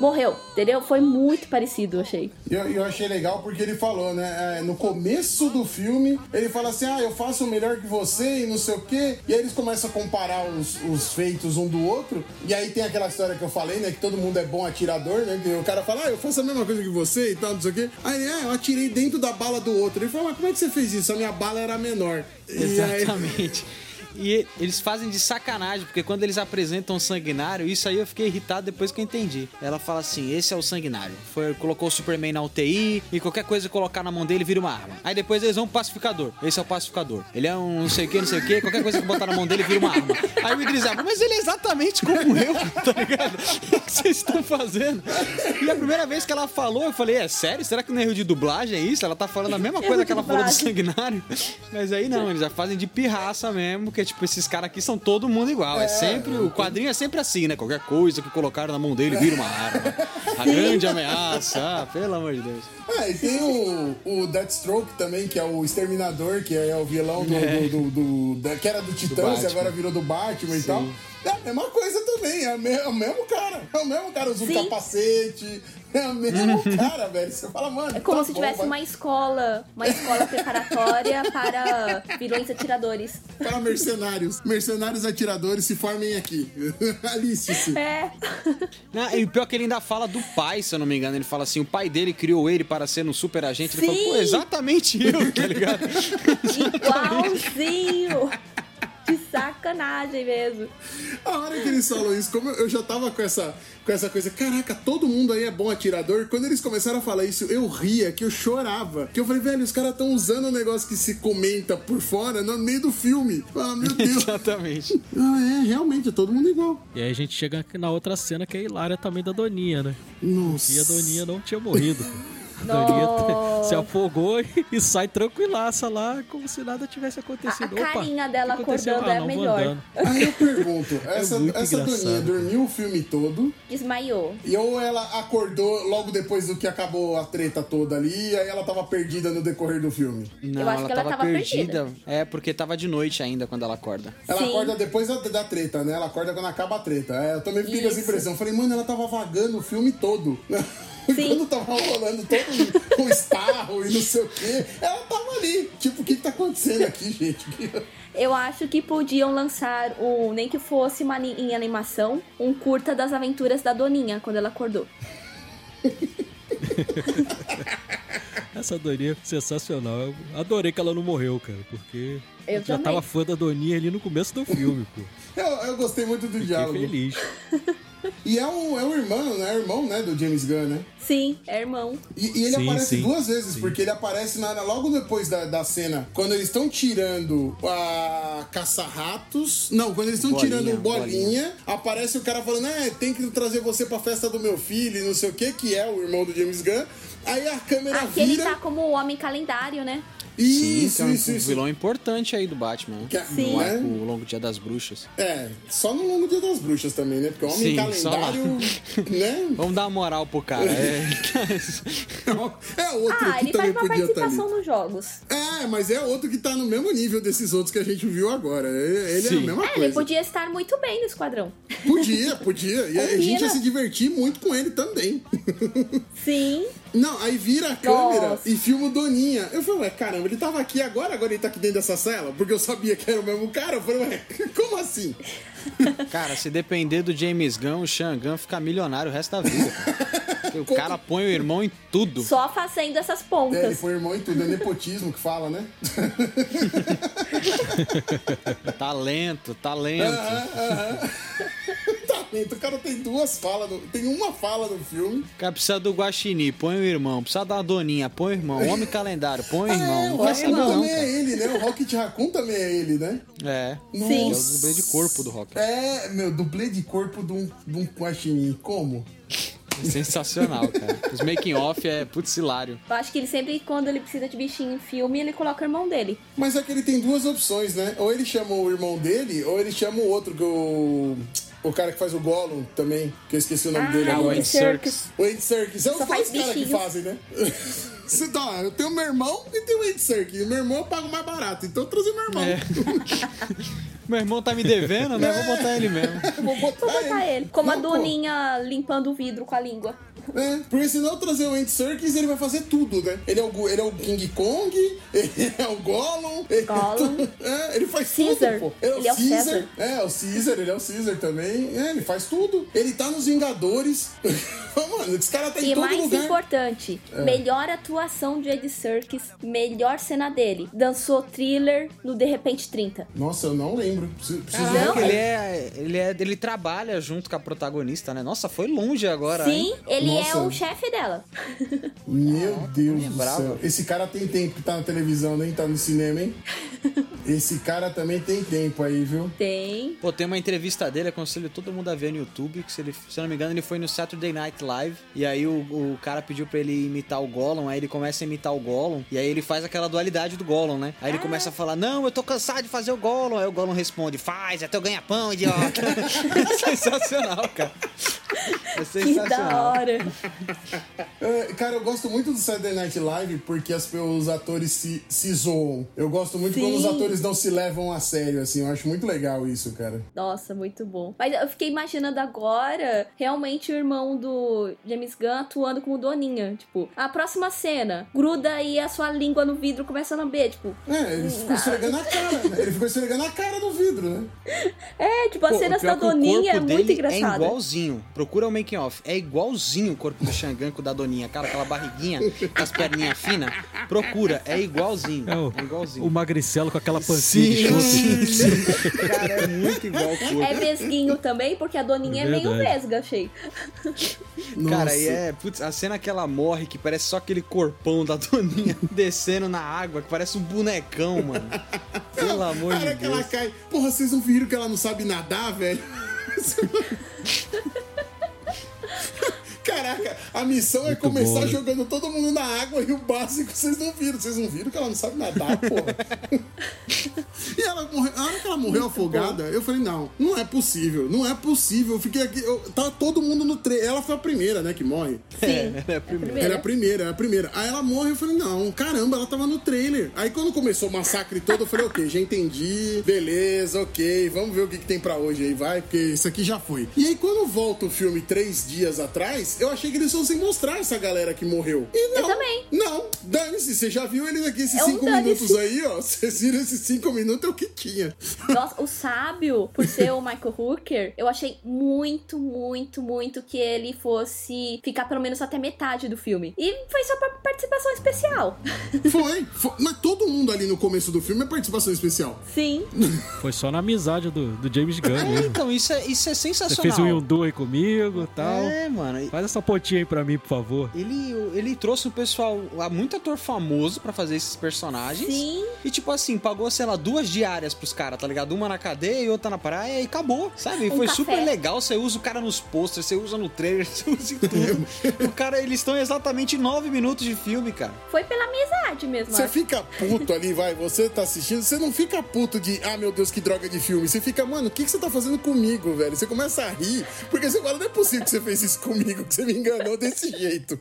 morreu, entendeu? Foi muito parecido, eu achei. E eu, eu achei legal porque ele falou, né? é, no começo do filme, ele fala assim: ah, eu faço melhor que você e não sei o quê. E aí eles começam a comparar os, os feitos um do outro. E aí tem aquela história que eu falei, né? Que todo mundo é bom atirador, né? Que o cara fala, ah, eu faço a mesma coisa que você e tal, não sei o quê. Aí ele, é, eu atirei dentro da bala do outro. Ele fala, mas como é que você fez isso? A minha bala era menor. E aí- Exatamente. E eles fazem de sacanagem, porque quando eles apresentam o sanguinário, isso aí eu fiquei irritado depois que eu entendi. Ela fala assim: esse é o sanguinário. Foi, colocou o Superman na UTI e qualquer coisa que colocar na mão dele vira uma arma. Aí depois eles vão pro pacificador. Esse é o pacificador. Ele é um não sei o que, não sei o que, qualquer coisa que botar na mão dele vira uma arma. Aí o Idris Elba, mas ele é exatamente como eu, tá ligado? O que vocês estão fazendo? E a primeira vez que ela falou, eu falei: é sério? Será que no erro de dublagem é isso? Ela tá falando a mesma coisa que ela falou do sanguinário. Mas aí não, eles já fazem de pirraça mesmo, porque tipo, esses caras aqui são todo mundo igual. É, sempre, o quadrinho é sempre assim, né? Qualquer coisa que colocaram na mão dele vira uma arma. A grande ameaça, ah, pelo amor de Deus. Ah, e tem o, o Deathstroke também, que é o Exterminador, que é o vilão do, do- do- do- da- que era do Titãs e agora virou do Batman e tal. É a mesma coisa também, é, me- é o mesmo cara. É o mesmo cara, usa um Sim. capacete. É o mesmo cara, velho. Você fala, mano. É como tá se bom, tivesse vai- uma escola, uma escola preparatória para vilões atiradores. Para mercenários. Mercenários atiradores se formem aqui. Alice-se. É. Não, e o pior é que ele ainda fala do pai, se eu não me engano. Ele fala assim: o pai dele criou ele para ser um super agente. Ele Sim. falou, pô, exatamente eu, tá ligado? Igualzinho. De sacanagem mesmo. A hora que eles falam isso, como eu já tava com essa, com essa coisa, caraca, todo mundo aí é bom atirador. Quando eles começaram a falar isso, eu ria, que eu chorava. Que eu falei, velho, os caras estão usando um negócio que se comenta por fora no meio do filme. Ah, meu Deus. exatamente. ah, é, realmente, todo mundo igual. E aí a gente chega aqui na outra cena que é a hilária também da Doninha, né? Nossa. E a Doninha não tinha morrido. A Nossa. se afogou e, sai tranquilaça lá, como se nada tivesse A, a acontecido. Opa, carinha o dela acordando Ah, é melhor. Aí eu pergunto, essa, muito essa. Doninha dormiu o filme todo, Desmaiou. e ou ela acordou logo depois do que acabou a treta toda ali, e aí ela tava perdida no decorrer do filme? Não, acho ela, que ela tava, tava perdida. É, porque tava de noite ainda quando ela acorda. Ela Sim. acorda depois da, da treta, né? Ela acorda quando acaba a treta. É, eu também fiquei com essa impressão. Falei, mano, ela tava vagando o filme todo. Sim. Quando tava rolando todo o estarro e não sei o quê, ela tava ali. Tipo, o que que tá acontecendo aqui, gente? Eu acho que podiam lançar um, nem que fosse uma em animação, um curta das aventuras da Doninha quando ela acordou. Essa Doninha é sensacional. Eu adorei que ela não morreu, cara, porque Eu já também. tava fã da Doninha ali no começo do filme, pô. Eu, eu gostei muito do Fiquei diálogo. feliz. E é o, é o irmão, né? É o irmão, né, do James Gunn, né? Sim, é irmão. E, e ele Sim, aparece sim. duas vezes, porque ele aparece na, logo depois da, da cena, quando eles estão tirando a caça-ratos. Não, quando eles estão Bolinha, tirando bolinha, aparece o cara falando: É, tem que trazer você pra festa do meu filho, e não sei o que, que é o irmão do James Gunn. Aí a câmera Aqui ele vira. tá como o homem calendário, né? Sim, Isso, que é um isso, isso. vilão importante aí do Batman. né? Que é- Sim. No né? arco O Longo Dia das Bruxas. É, só no longo dia das bruxas também, né? Porque o homem Sim, calendário, né? Vamos dar uma moral pro cara. É, É outro Ah, que ele faz também uma podia estar ali. participação nos jogos. É, mas é outro que tá no mesmo nível desses outros que a gente viu agora. Ele é a Sim. mesma É, coisa. ele podia estar muito bem no esquadrão. Podia, podia. E a Combina. gente ia se divertir muito com ele também. Sim. Não, aí vira a câmera Nossa. e filma o Doninha. Eu falei, ué, caramba, ele tava aqui agora, agora ele tá aqui dentro dessa cela? Porque eu sabia que era o mesmo cara. Eu falei, ué, como assim? cara, se depender do James Gunn, o Sean Gunn fica milionário o resto da vida. O cara põe o irmão em tudo. Só fazendo essas É, ele pontas. foi irmão e tudo, é nepotismo que fala, né? Talento, talento. Talento, o cara tem duas falas, no- tem uma fala no filme. O cara precisa do Guaxinim, põe o irmão. Precisa da Doninha, põe o irmão. Homem calendário, põe o irmão. é, Não o Raccoon não, também cara. é ele, né? O Rocket Raccoon também é ele, né? É. Sim. É o dublê de corpo do Rocket. É, meu, dublê de corpo de um, de um guaxinim. Como? Sensacional, cara. Os making off é putz hilário. Eu acho que ele sempre, quando ele precisa de bichinho em filme, ele coloca o irmão dele. Mas é que ele tem duas opções, né? Ou ele chama o irmão dele, ou ele chama o outro, que o. O cara que faz o Gollum também, que eu esqueci o nome Ah, dele o agora. Andy Serkis. O Andy Serkis. É os dois faz caras que fazem, né? Você tá, eu tenho meu irmão e tenho o Andy Serkis. Meu irmão eu pago mais barato, então eu trouxe meu irmão. É. Meu irmão tá me devendo, né? Vou botar ele mesmo. Vou botar, Vou botar ele. Como a Não, pô. Doninha limpando o vidro com a língua. É, porque se não trazer o Andy Serkis, ele vai fazer tudo, né? Ele é o, ele é o King Kong, ele é o Gollum. Ele, Gollum. É, ele faz Caesar. tudo, pô. Ele é o Ele é o Caesar. César. É, o Caesar, ele é o Caesar também. É, ele faz tudo. Ele tá nos Vingadores. Mano, esse cara tá em E todo mais lugar. importante, melhor atuação de Ed Serkis, melhor cena dele. Dançou thriller no De Repente 30. Nossa, eu não lembro. Preciso, preciso Não, ele é, ele é. Ele trabalha junto com a protagonista, né? Nossa, foi longe agora. Sim, hein? ele Nossa. é o chefe dela. Meu Deus do lembrava. céu. Esse cara tem tempo que tá na televisão, nem tá no cinema, hein? Esse cara também tem tempo aí, viu? Tem. Pô, tem uma entrevista dele, aconselho todo mundo a ver no YouTube, que se, ele, se eu não me engano ele foi no Saturday Night Live, e aí o, o cara pediu pra ele imitar o Gollum, aí ele começa a imitar o Gollum, e aí ele faz aquela dualidade do Gollum, né? Aí ele começa a falar, não, eu tô cansado de fazer o Gollum, aí o Gollum responde, faz, é teu ganha-pão, idiota. é sensacional, cara. É Que da sensacional. hora. É, cara, eu gosto muito do Saturday Night Live porque as, os atores se, se zoam. Eu gosto muito Sim. quando os atores não se levam a sério, assim. Eu acho muito legal isso, cara. Nossa, muito bom. Mas eu fiquei imaginando agora, realmente, o irmão do James Gunn atuando como Doninha. Tipo, a próxima cena, gruda aí a sua língua no vidro, começa a lamber. Tipo, É, ele ficou esfregando a cara, né? Ele ficou esfregando a cara no vidro, né? é, tipo, as Pô, pior da o Doninha é muito dele engraçada. É igualzinho. Procura o making off. É igualzinho o corpo do Xangan com o da Doninha. Cara, aquela barriguinha com as perninhas finas. Procura, é igualzinho. É o, É igualzinho. o magricelo com aquela pancinha de Sim, sim, sim. Cara, é muito igual. É vesguinho também, porque a Doninha é, meio Verdade. vesga, achei. Cara, Nossa. e é. Putz, a cena que ela morre, que parece só aquele corpão da Doninha descendo na água, que parece um bonecão, mano. Pelo amor Cara, de que ela Deus. cai. Porra, vocês não viram que ela não sabe nadar, velho? Caraca, a missão é Muito começar bom, né? jogando todo mundo na água e o básico vocês não viram. Vocês não viram que ela não sabe nadar, porra. e ela morreu, a hora que ela morreu afogada, eu falei, não, não é possível, não é possível. Eu fiquei aqui, eu, tá todo mundo no trem. Ela foi a primeira, né, que morre. Sim. É, é a primeira. Era a primeira, era a primeira. Aí ela morre, eu falei, não, caramba, ela tava no trailer. Aí quando começou o massacre todo, eu falei, ok, já entendi, beleza, ok, vamos ver o que, que tem pra hoje aí, vai, porque isso aqui já foi. E aí quando volta o filme três dias atrás, eu achei que eles fossem mostrar essa galera que morreu. E não. Eu também. Não, dane-se, você já viu eles aqui esses É um cinco minutos aí, ó. Vocês viram esses cinco minutos, o que tinha. Nossa, o sábio, por ser o Michael Hooker, eu achei muito, muito, muito que ele fosse ficar pelo menos até metade do filme. E foi só pra participação especial. Foi, foi. Mas todo mundo ali no começo do filme é participação especial. Sim. Foi só na amizade do, do James Gunn É, mesmo. então, isso é, isso é Você sensacional. fez um Yondu aí comigo e tal. É, mano. Faz essa pontinha aí pra mim, por favor. Ele, ele trouxe o pessoal, há muito ator famoso pra fazer esses personagens. Sim. E tipo assim, pagou, sei lá, duas diárias pros caras, tá ligado? Uma na cadeia e outra na praia e acabou, sabe? E Um foi café. super legal. Você usa o cara nos posters, você usa no trailer, você usa em tudo. o cara, eles estão exatamente nove minutos de filme, cara. Foi pela amizade mesmo. Você fica puto ali, vai, você tá assistindo, você não fica puto de, ah, meu Deus, que droga de filme. Você fica, mano, o que, que você tá fazendo comigo, velho? Você começa a rir, porque você fala, não é possível que você fez isso comigo, que você me enganou desse jeito.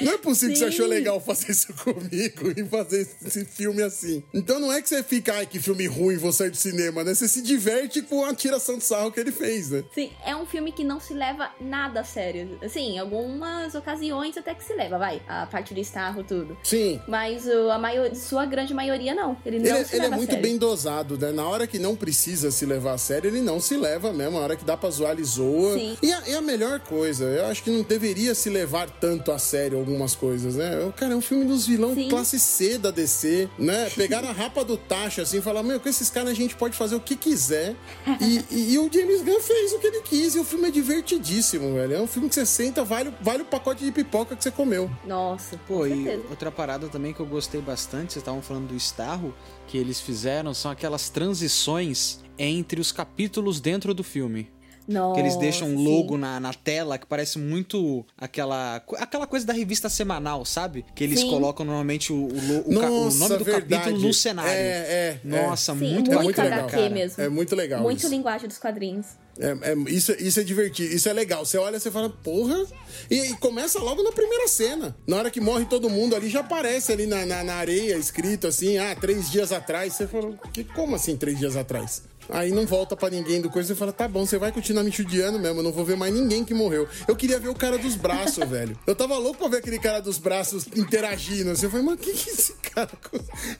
Não é possível que você Sim. achou legal fazer isso comigo e fazer esse filme assim. Então não é que você fica, ai, que filme ruim, vou sair do cinema, né? Você se diverte com a tiração de sarro que ele fez, né? Sim, é um filme que não se leva nada a sério. Assim, algumas ocasiões até que se leva, vai. A parte do estarro, tudo. Sim. Mas uh, a maior, sua grande maioria não. Ele não Ele, é- se ele é leva a muito sério. bem dosado, né? Na hora que não precisa se levar a sério, ele não se leva mesmo. Na hora que dá pra zoar, ele zoa. Sim. E a, e a melhor coisa, eu acho que não deveria se levar tanto a sério algumas coisas, né? Cara é um filme dos vilão Sim. classe C da DC, né? Pegaram a rapa do taxa assim e falaram: Meu, com esses caras a gente pode fazer o que quiser. E, e- e o James Gunn fez o que ele quis. E o filme é divertidíssimo, velho. É um filme que você senta, vale, vale o pacote de pipoca que você comeu. Nossa, Pô, com e certeza. outra parada também que eu gostei bastante, vocês estavam falando do Starro, que eles fizeram são aquelas transições entre os capítulos dentro do filme. Nossa, Que eles deixam um logo na, na tela que parece muito aquela, aquela coisa da revista semanal, sabe? Que eles Sim. colocam normalmente o, o, o ca- o Nossa, nome do verdade. capítulo no cenário. É, é, Nossa, Sim, muito, muito, muito bacana, legal. Cara. mesmo. É muito legal Muito isso. linguagem dos quadrinhos. É, é- isso, isso é divertido, isso é legal. Você olha, você fala, porra. E, e começa logo na primeira cena. Na hora que morre todo mundo ali, já aparece ali na, na, na areia, escrito assim, ah, três dias atrás. Você fala, que, como assim três dias atrás? Aí não volta pra ninguém do coisa, você fala, tá bom, você vai continuar me judiando mesmo, eu não vou ver mais ninguém que morreu. Eu queria ver o cara dos braços, velho. Eu tava louco pra ver aquele cara dos braços interagindo, assim. Eu falei, mas o que que esse cara...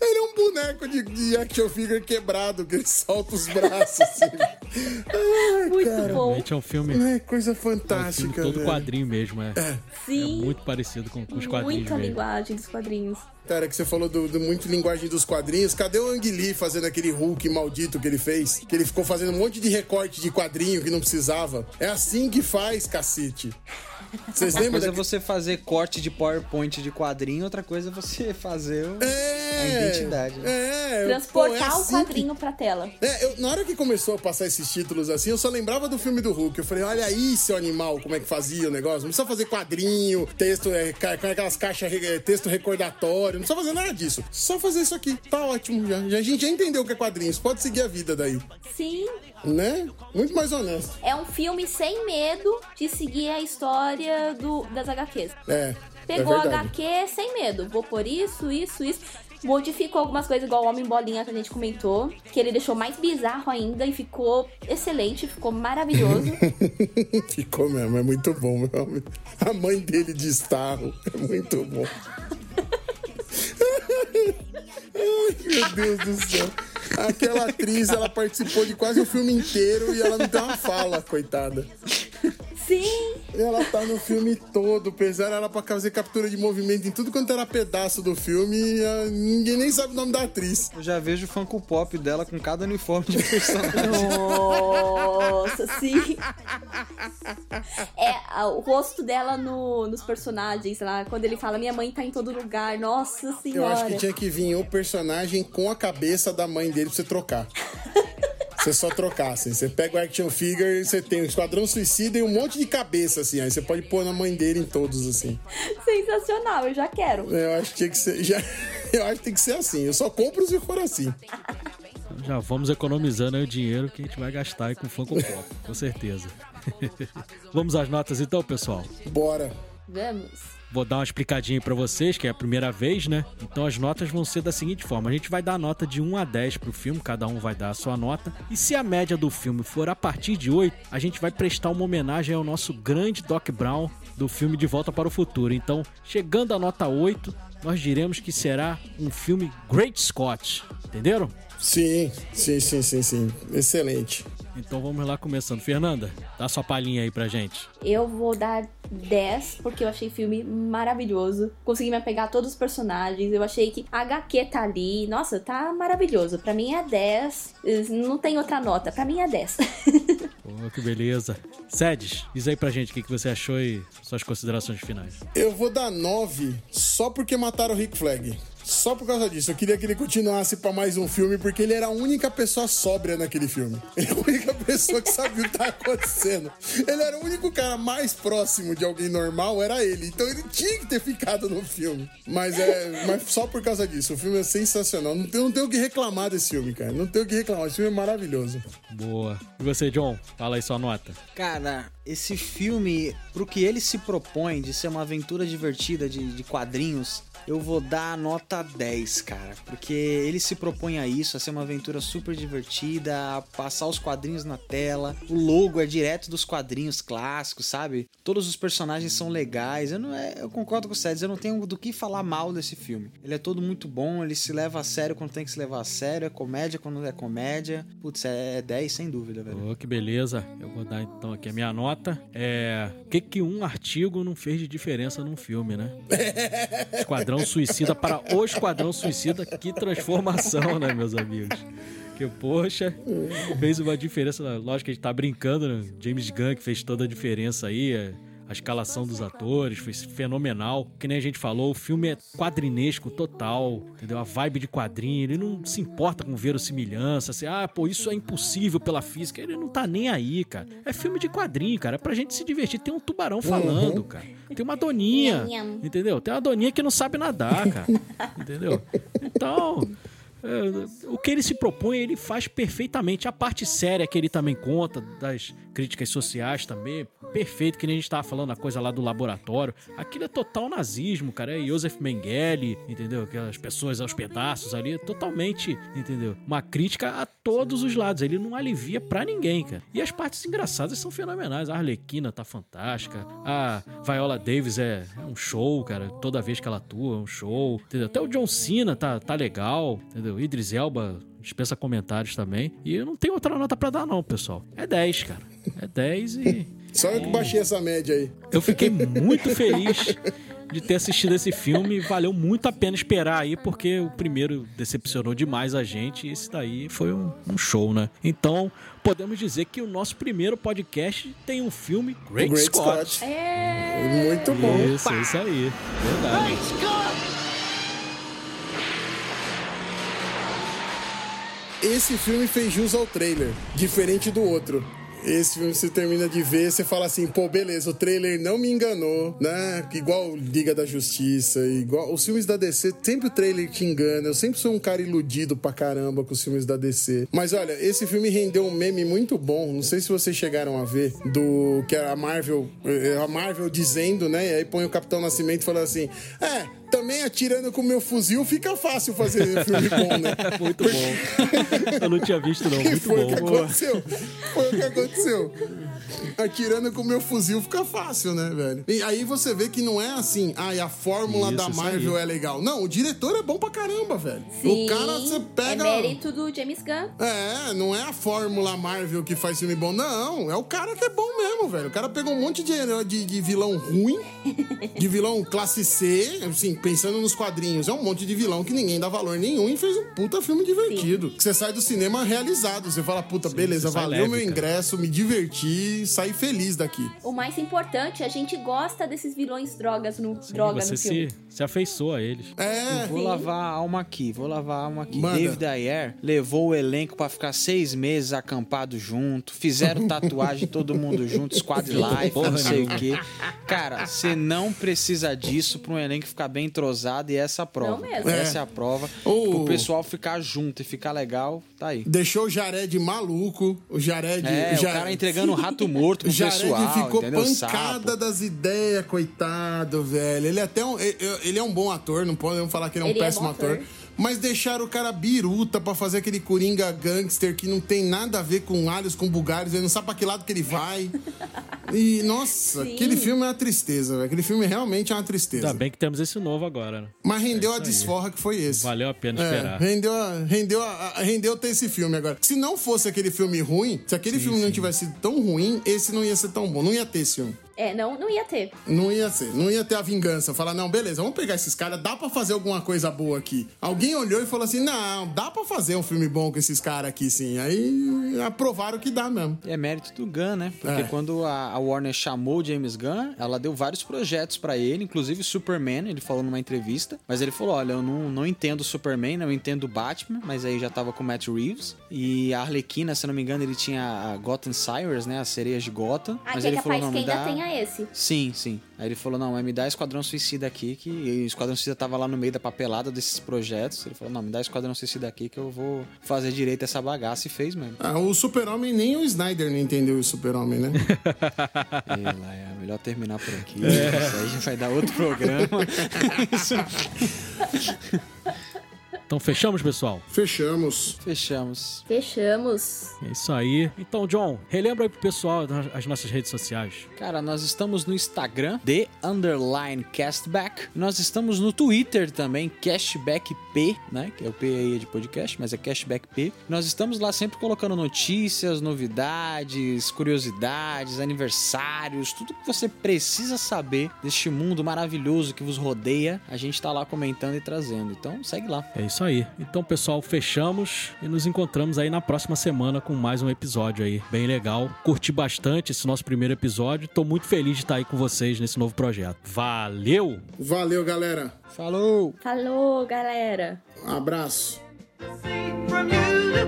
Ele é um boneco de, de action figure quebrado, que ele solta os braços, assim. Ai, Muito cara. bom. Realmente é um filme, É coisa é um fantástica, filme todo velho. quadrinho mesmo, é. É Sim. muito parecido com, com os quadrinhos Muita mesmo. linguagem dos quadrinhos. Cara, que você falou do, do muito linguagem dos quadrinhos. Cadê o Ang Lee fazendo aquele Hulk maldito que ele fez? Que ele ficou fazendo um monte de recorte de quadrinho que não precisava. É assim que faz, cacete. Vocês Uma lembram coisa é você fazer corte de PowerPoint de quadrinho, outra coisa é você fazer o- É, a identidade. né? É, Transportar pô, é o assim quadrinho pra tela. que- É, eu- na hora que começou a passar esses títulos assim, eu só lembrava do filme do Hulk. Eu falei, olha aí, seu animal, como é que fazia o negócio. Não precisa fazer quadrinho, texto, é, com aquelas caixas, é, texto recordatório. Não precisa fazer nada disso. Só fazer isso aqui. Tá ótimo já. já. A gente já entendeu o que é quadrinhos. Pode seguir a vida daí. Sim. Né? Muito mais honesto. É um filme sem medo de seguir a história do, das HQs. É. Pegou é. HQ sem medo. Vou por isso, isso, isso. Modificou algumas coisas, igual o Homem Bolinha que a gente comentou. Que ele deixou mais bizarro ainda e ficou excelente, ficou maravilhoso. Ficou mesmo, é muito bom, meu amigo. A mãe dele de Starro é muito bom. Ai, meu Deus do céu. Aquela atriz, ela participou de quase o filme inteiro e ela não tem uma fala, coitada. Sim! Ela tá no filme todo, pesaram ela pra fazer captura de movimento em tudo quanto era pedaço do filme e ah, ninguém nem sabe o nome da atriz. Eu já vejo o Funko Pop dela com cada uniforme de personagem. Nossa, sim. É, o rosto dela no- nos personagens, lá, quando ele fala minha mãe tá em todo lugar. Nossa Eu senhora. acho que tinha que vir o personagem com a cabeça da mãe dele pra você trocar. Você só trocar, assim. Você pega o action figure e você tem o Esquadrão Suicida e um monte de cabeça, assim. Aí você pode pôr na mãe dele em todos, assim. Sensacional, eu já quero. Eu acho que tinha que ser. Já, eu acho que tem que ser assim. Eu só compro se for assim. Já vamos economizando aí o dinheiro que a gente vai gastar aí com Funko Pop, com certeza. vamos às notas então, pessoal? Bora. Vamos. Vou dar uma explicadinha pra vocês, que é a primeira vez, né? Então as notas vão ser da seguinte forma: a gente vai dar nota de 1 a 10 pro filme, cada um vai dar a sua nota. E se a média do filme for a partir de 8, a gente vai prestar uma homenagem ao nosso grande Doc Brown do filme De Volta para o Futuro. Então, chegando à nota 8, nós diremos que será um filme Great Scott. Entenderam? Sim, sim, sim, sim, sim. Excelente. Então vamos lá começando. Fernanda, dá sua palhinha aí pra gente. Eu vou dar 10, porque eu achei o filme maravilhoso. Consegui me apegar a todos os personagens. Eu achei que a HQ tá ali. Nossa, tá maravilhoso. Pra mim é 10. Não tem outra nota. Pra mim é 10. Pô, que beleza. Sedes, diz aí pra gente o que que você achou e suas considerações finais. Eu vou dar 9 só porque mataram o Rick Flag. Só por causa disso. Eu queria que ele continuasse pra mais um filme, porque ele era a única pessoa sóbria naquele filme. Ele é a única pessoa que sabia o que tá acontecendo. Ele era o único cara mais próximo de alguém normal, era ele. Então ele tinha que ter ficado no filme. Mas é. Mas só por causa disso. O filme é sensacional. Não tenho, não tenho o que reclamar desse filme, cara. Não tenho o que reclamar. Esse filme é maravilhoso. Boa. E você, John? Fala aí sua nota. Cara, esse filme, pro que ele se propõe de ser uma aventura divertida de, de quadrinhos, eu vou dar a nota 10, cara. Porque ele se propõe a isso, a ser uma aventura super divertida, a passar os quadrinhos na tela. O logo é direto dos quadrinhos clássicos, sabe? Todos os personagens são legais. Eu, não, é, eu concordo com o Cedric, eu não tenho do que falar mal desse filme. Ele é todo muito bom, ele se leva a sério quando tem que se levar a sério, é comédia quando é comédia. Putz, é 10 sem dúvida, velho. Ô, que beleza. Eu vou dar então aqui a minha nota. É. O que, que um artigo não fez de diferença num filme, né? Esquadrão Suicida para o Esquadrão Suicida. Que transformação, né, meus amigos? Que, poxa, fez uma diferença. Lógico que a gente tá brincando, né? James Gunn que fez toda a diferença aí. é, A escalação dos atores foi fenomenal. Que nem a gente falou, o filme é quadrinesco total, entendeu? A vibe de quadrinho, ele não se importa com verossimilhança, assim, ah, pô, isso é impossível pela física. Ele não tá nem aí, cara. É filme de quadrinho, cara. É pra gente se divertir. Tem um tubarão falando, cara. Tem uma doninha, nham. entendeu? Tem uma doninha que não sabe nadar, cara. entendeu? Então, o que ele se propõe, ele faz perfeitamente. A parte séria que ele também conta, das críticas sociais também, perfeito, que nem a gente tava falando, a coisa lá do laboratório. Aquilo é total nazismo, cara. É Joseph Mengele, entendeu? Aquelas pessoas aos pedaços ali, é totalmente, entendeu? Uma crítica a todos os lados. Ele não alivia pra ninguém, cara. E as partes engraçadas são fenomenais. A Arlequina tá fantástica. A Viola Davis é, é um show, cara. Toda vez que ela atua, é um show. Entendeu? Até o John Cena tá, tá legal, entendeu? Idris Elba dispensa comentários também. E eu não tenho outra nota pra dar, não, pessoal. É 10, cara. É 10 e. Só eu que baixei essa média aí. Eu fiquei muito feliz de ter assistido esse filme. Valeu muito a pena esperar aí, porque o primeiro decepcionou demais a gente. E esse daí foi um, um show, né? Então, podemos dizer que o nosso primeiro podcast tem um filme Great, Great Scott. Scott. É. Muito bom. Isso, isso aí. Verdade. Esse filme fez jus ao trailer, diferente do outro. Esse filme você termina de ver, você fala assim, pô, beleza, o trailer não me enganou, né? Igual Liga da Justiça, igual os filmes da DC, sempre o trailer te engana. Eu sempre sou um cara iludido pra caramba com os filmes da DC. Mas olha, esse filme rendeu um meme muito bom. Não sei se vocês chegaram a ver do que a Marvel, eh, a Marvel dizendo, né? E aí põe o Capitão Nascimento falando assim: "É, também atirando com o meu fuzil fica fácil fazer filme bom, né?" Muito bom. Eu não tinha visto, não. Muito foi o que bom. aconteceu? Foi o que aconteceu. Atirando com o meu fuzil fica fácil, né, velho? E aí você vê que não é assim, ai, a fórmula Isso, da Marvel é legal. Não, o diretor é bom pra caramba, velho. Sim, o cara, você pega. É mérito do James Gunn. É, não é a fórmula Marvel que faz filme bom, não. É o cara que é bom mesmo, velho. O cara pegou um monte de, herói- de, de vilão ruim, de vilão classe C, assim, pensando nos quadrinhos. É um monte de vilão que ninguém dá valor nenhum e fez um puta filme divertido. Que Você sai do cinema realizado. Você fala, puta, beleza, você sai valeu leve, meu cara. ingresso, me diverti, saí feliz daqui. O mais importante, a gente gosta desses vilões drogas no, Sim, droga você no filme. se, se afeiçoa a eles. É, Vou Sim. lavar a alma aqui, vou lavar a alma aqui. Manda. David Ayer levou o elenco pra ficar seis meses acampado junto, fizeram tatuagem todo mundo junto, squad life, não sei o quê. Cara, você não precisa disso pra um elenco ficar bem entrosado e essa é a prova. Não mesmo. Essa é a prova. O- Pro pessoal ficar junto e ficar legal, tá aí. deixou o Jared maluco. O Jared. É, o Ja- cara entregando o rato morto O pro Jared pessoal, ficou entendeu? pancada Sapo. das ideias, coitado, velho. Ele é até um, ele- é um bom ator, não podemos falar que ele é um Ele é péssimo bom ator. ator. Mas deixaram o cara biruta pra fazer aquele coringa gangster que não tem nada a ver com alhos, com bugalhos, ele não sabe pra que lado que ele vai. E, nossa, Sim. aquele filme é uma tristeza, velho. Aquele filme realmente é uma tristeza. Ainda bem que temos esse novo agora, né? Mas rendeu É a isso aí. desforra que foi esse. Valeu a pena É, esperar. rendeu, a- rendeu, a- a- rendeu ter esse filme agora. Se não fosse aquele filme ruim, se aquele filme não tivesse sido tão ruim, esse não ia ser tão bom. Não ia ter esse filme. É, não, não ia ter. Não ia ser. Não ia ter a vingança. Falar, não, beleza, vamos pegar esses caras, dá pra fazer alguma coisa boa aqui. Alguém olhou e falou assim: não, dá pra fazer um filme bom com esses caras aqui, sim. Aí aprovaram que dá mesmo. É mérito do Gunn, né? Porque É. quando a, Warner chamou o James Gunn, ela deu vários projetos pra ele, inclusive Superman, ele falou numa entrevista. Mas ele falou: olha, eu não, não entendo Superman, não entendo Batman, mas aí já tava com o Matt Reeves. E a Arlequina, se eu não me engano, ele tinha a Gotham Sirens, né? As sereias de Gotham. Ah, mas que é ele falou: não, me ainda dá. Tenha esse. Sim, sim. Aí ele falou: não, mas me dá Esquadrão Suicida aqui, que e o Esquadrão Suicida tava lá no meio da papelada desses projetos. Ele falou: não, me dá Esquadrão Suicida aqui que eu vou fazer direito essa bagaça e fez mesmo. Ah, o Super-Homem, nem o Snyder não entendeu o Super-Homem, né? É melhor terminar por aqui. Isso aí já vai dar outro programa. Então fechamos, pessoal? Fechamos. Fechamos. Fechamos. É isso aí. Então, John, relembra aí pro pessoal as nossas redes sociais. Cara, nós estamos no Instagram, The Underline Castback. Nós estamos no Twitter também, Cashback P, né? Que é o P aí de podcast, mas é Cashback P. Nós estamos lá sempre colocando notícias, novidades, curiosidades, aniversários, tudo que você precisa saber deste mundo maravilhoso que vos rodeia. A gente tá lá comentando e trazendo. Então, segue lá. É isso aí. Então, pessoal, fechamos e nos encontramos aí na próxima semana com mais um episódio aí. Bem legal. Curti bastante esse nosso primeiro episódio. Tô muito feliz de estar aí com vocês nesse novo projeto. Valeu! Valeu, galera. Falou! Falou, galera. Um abraço. from you to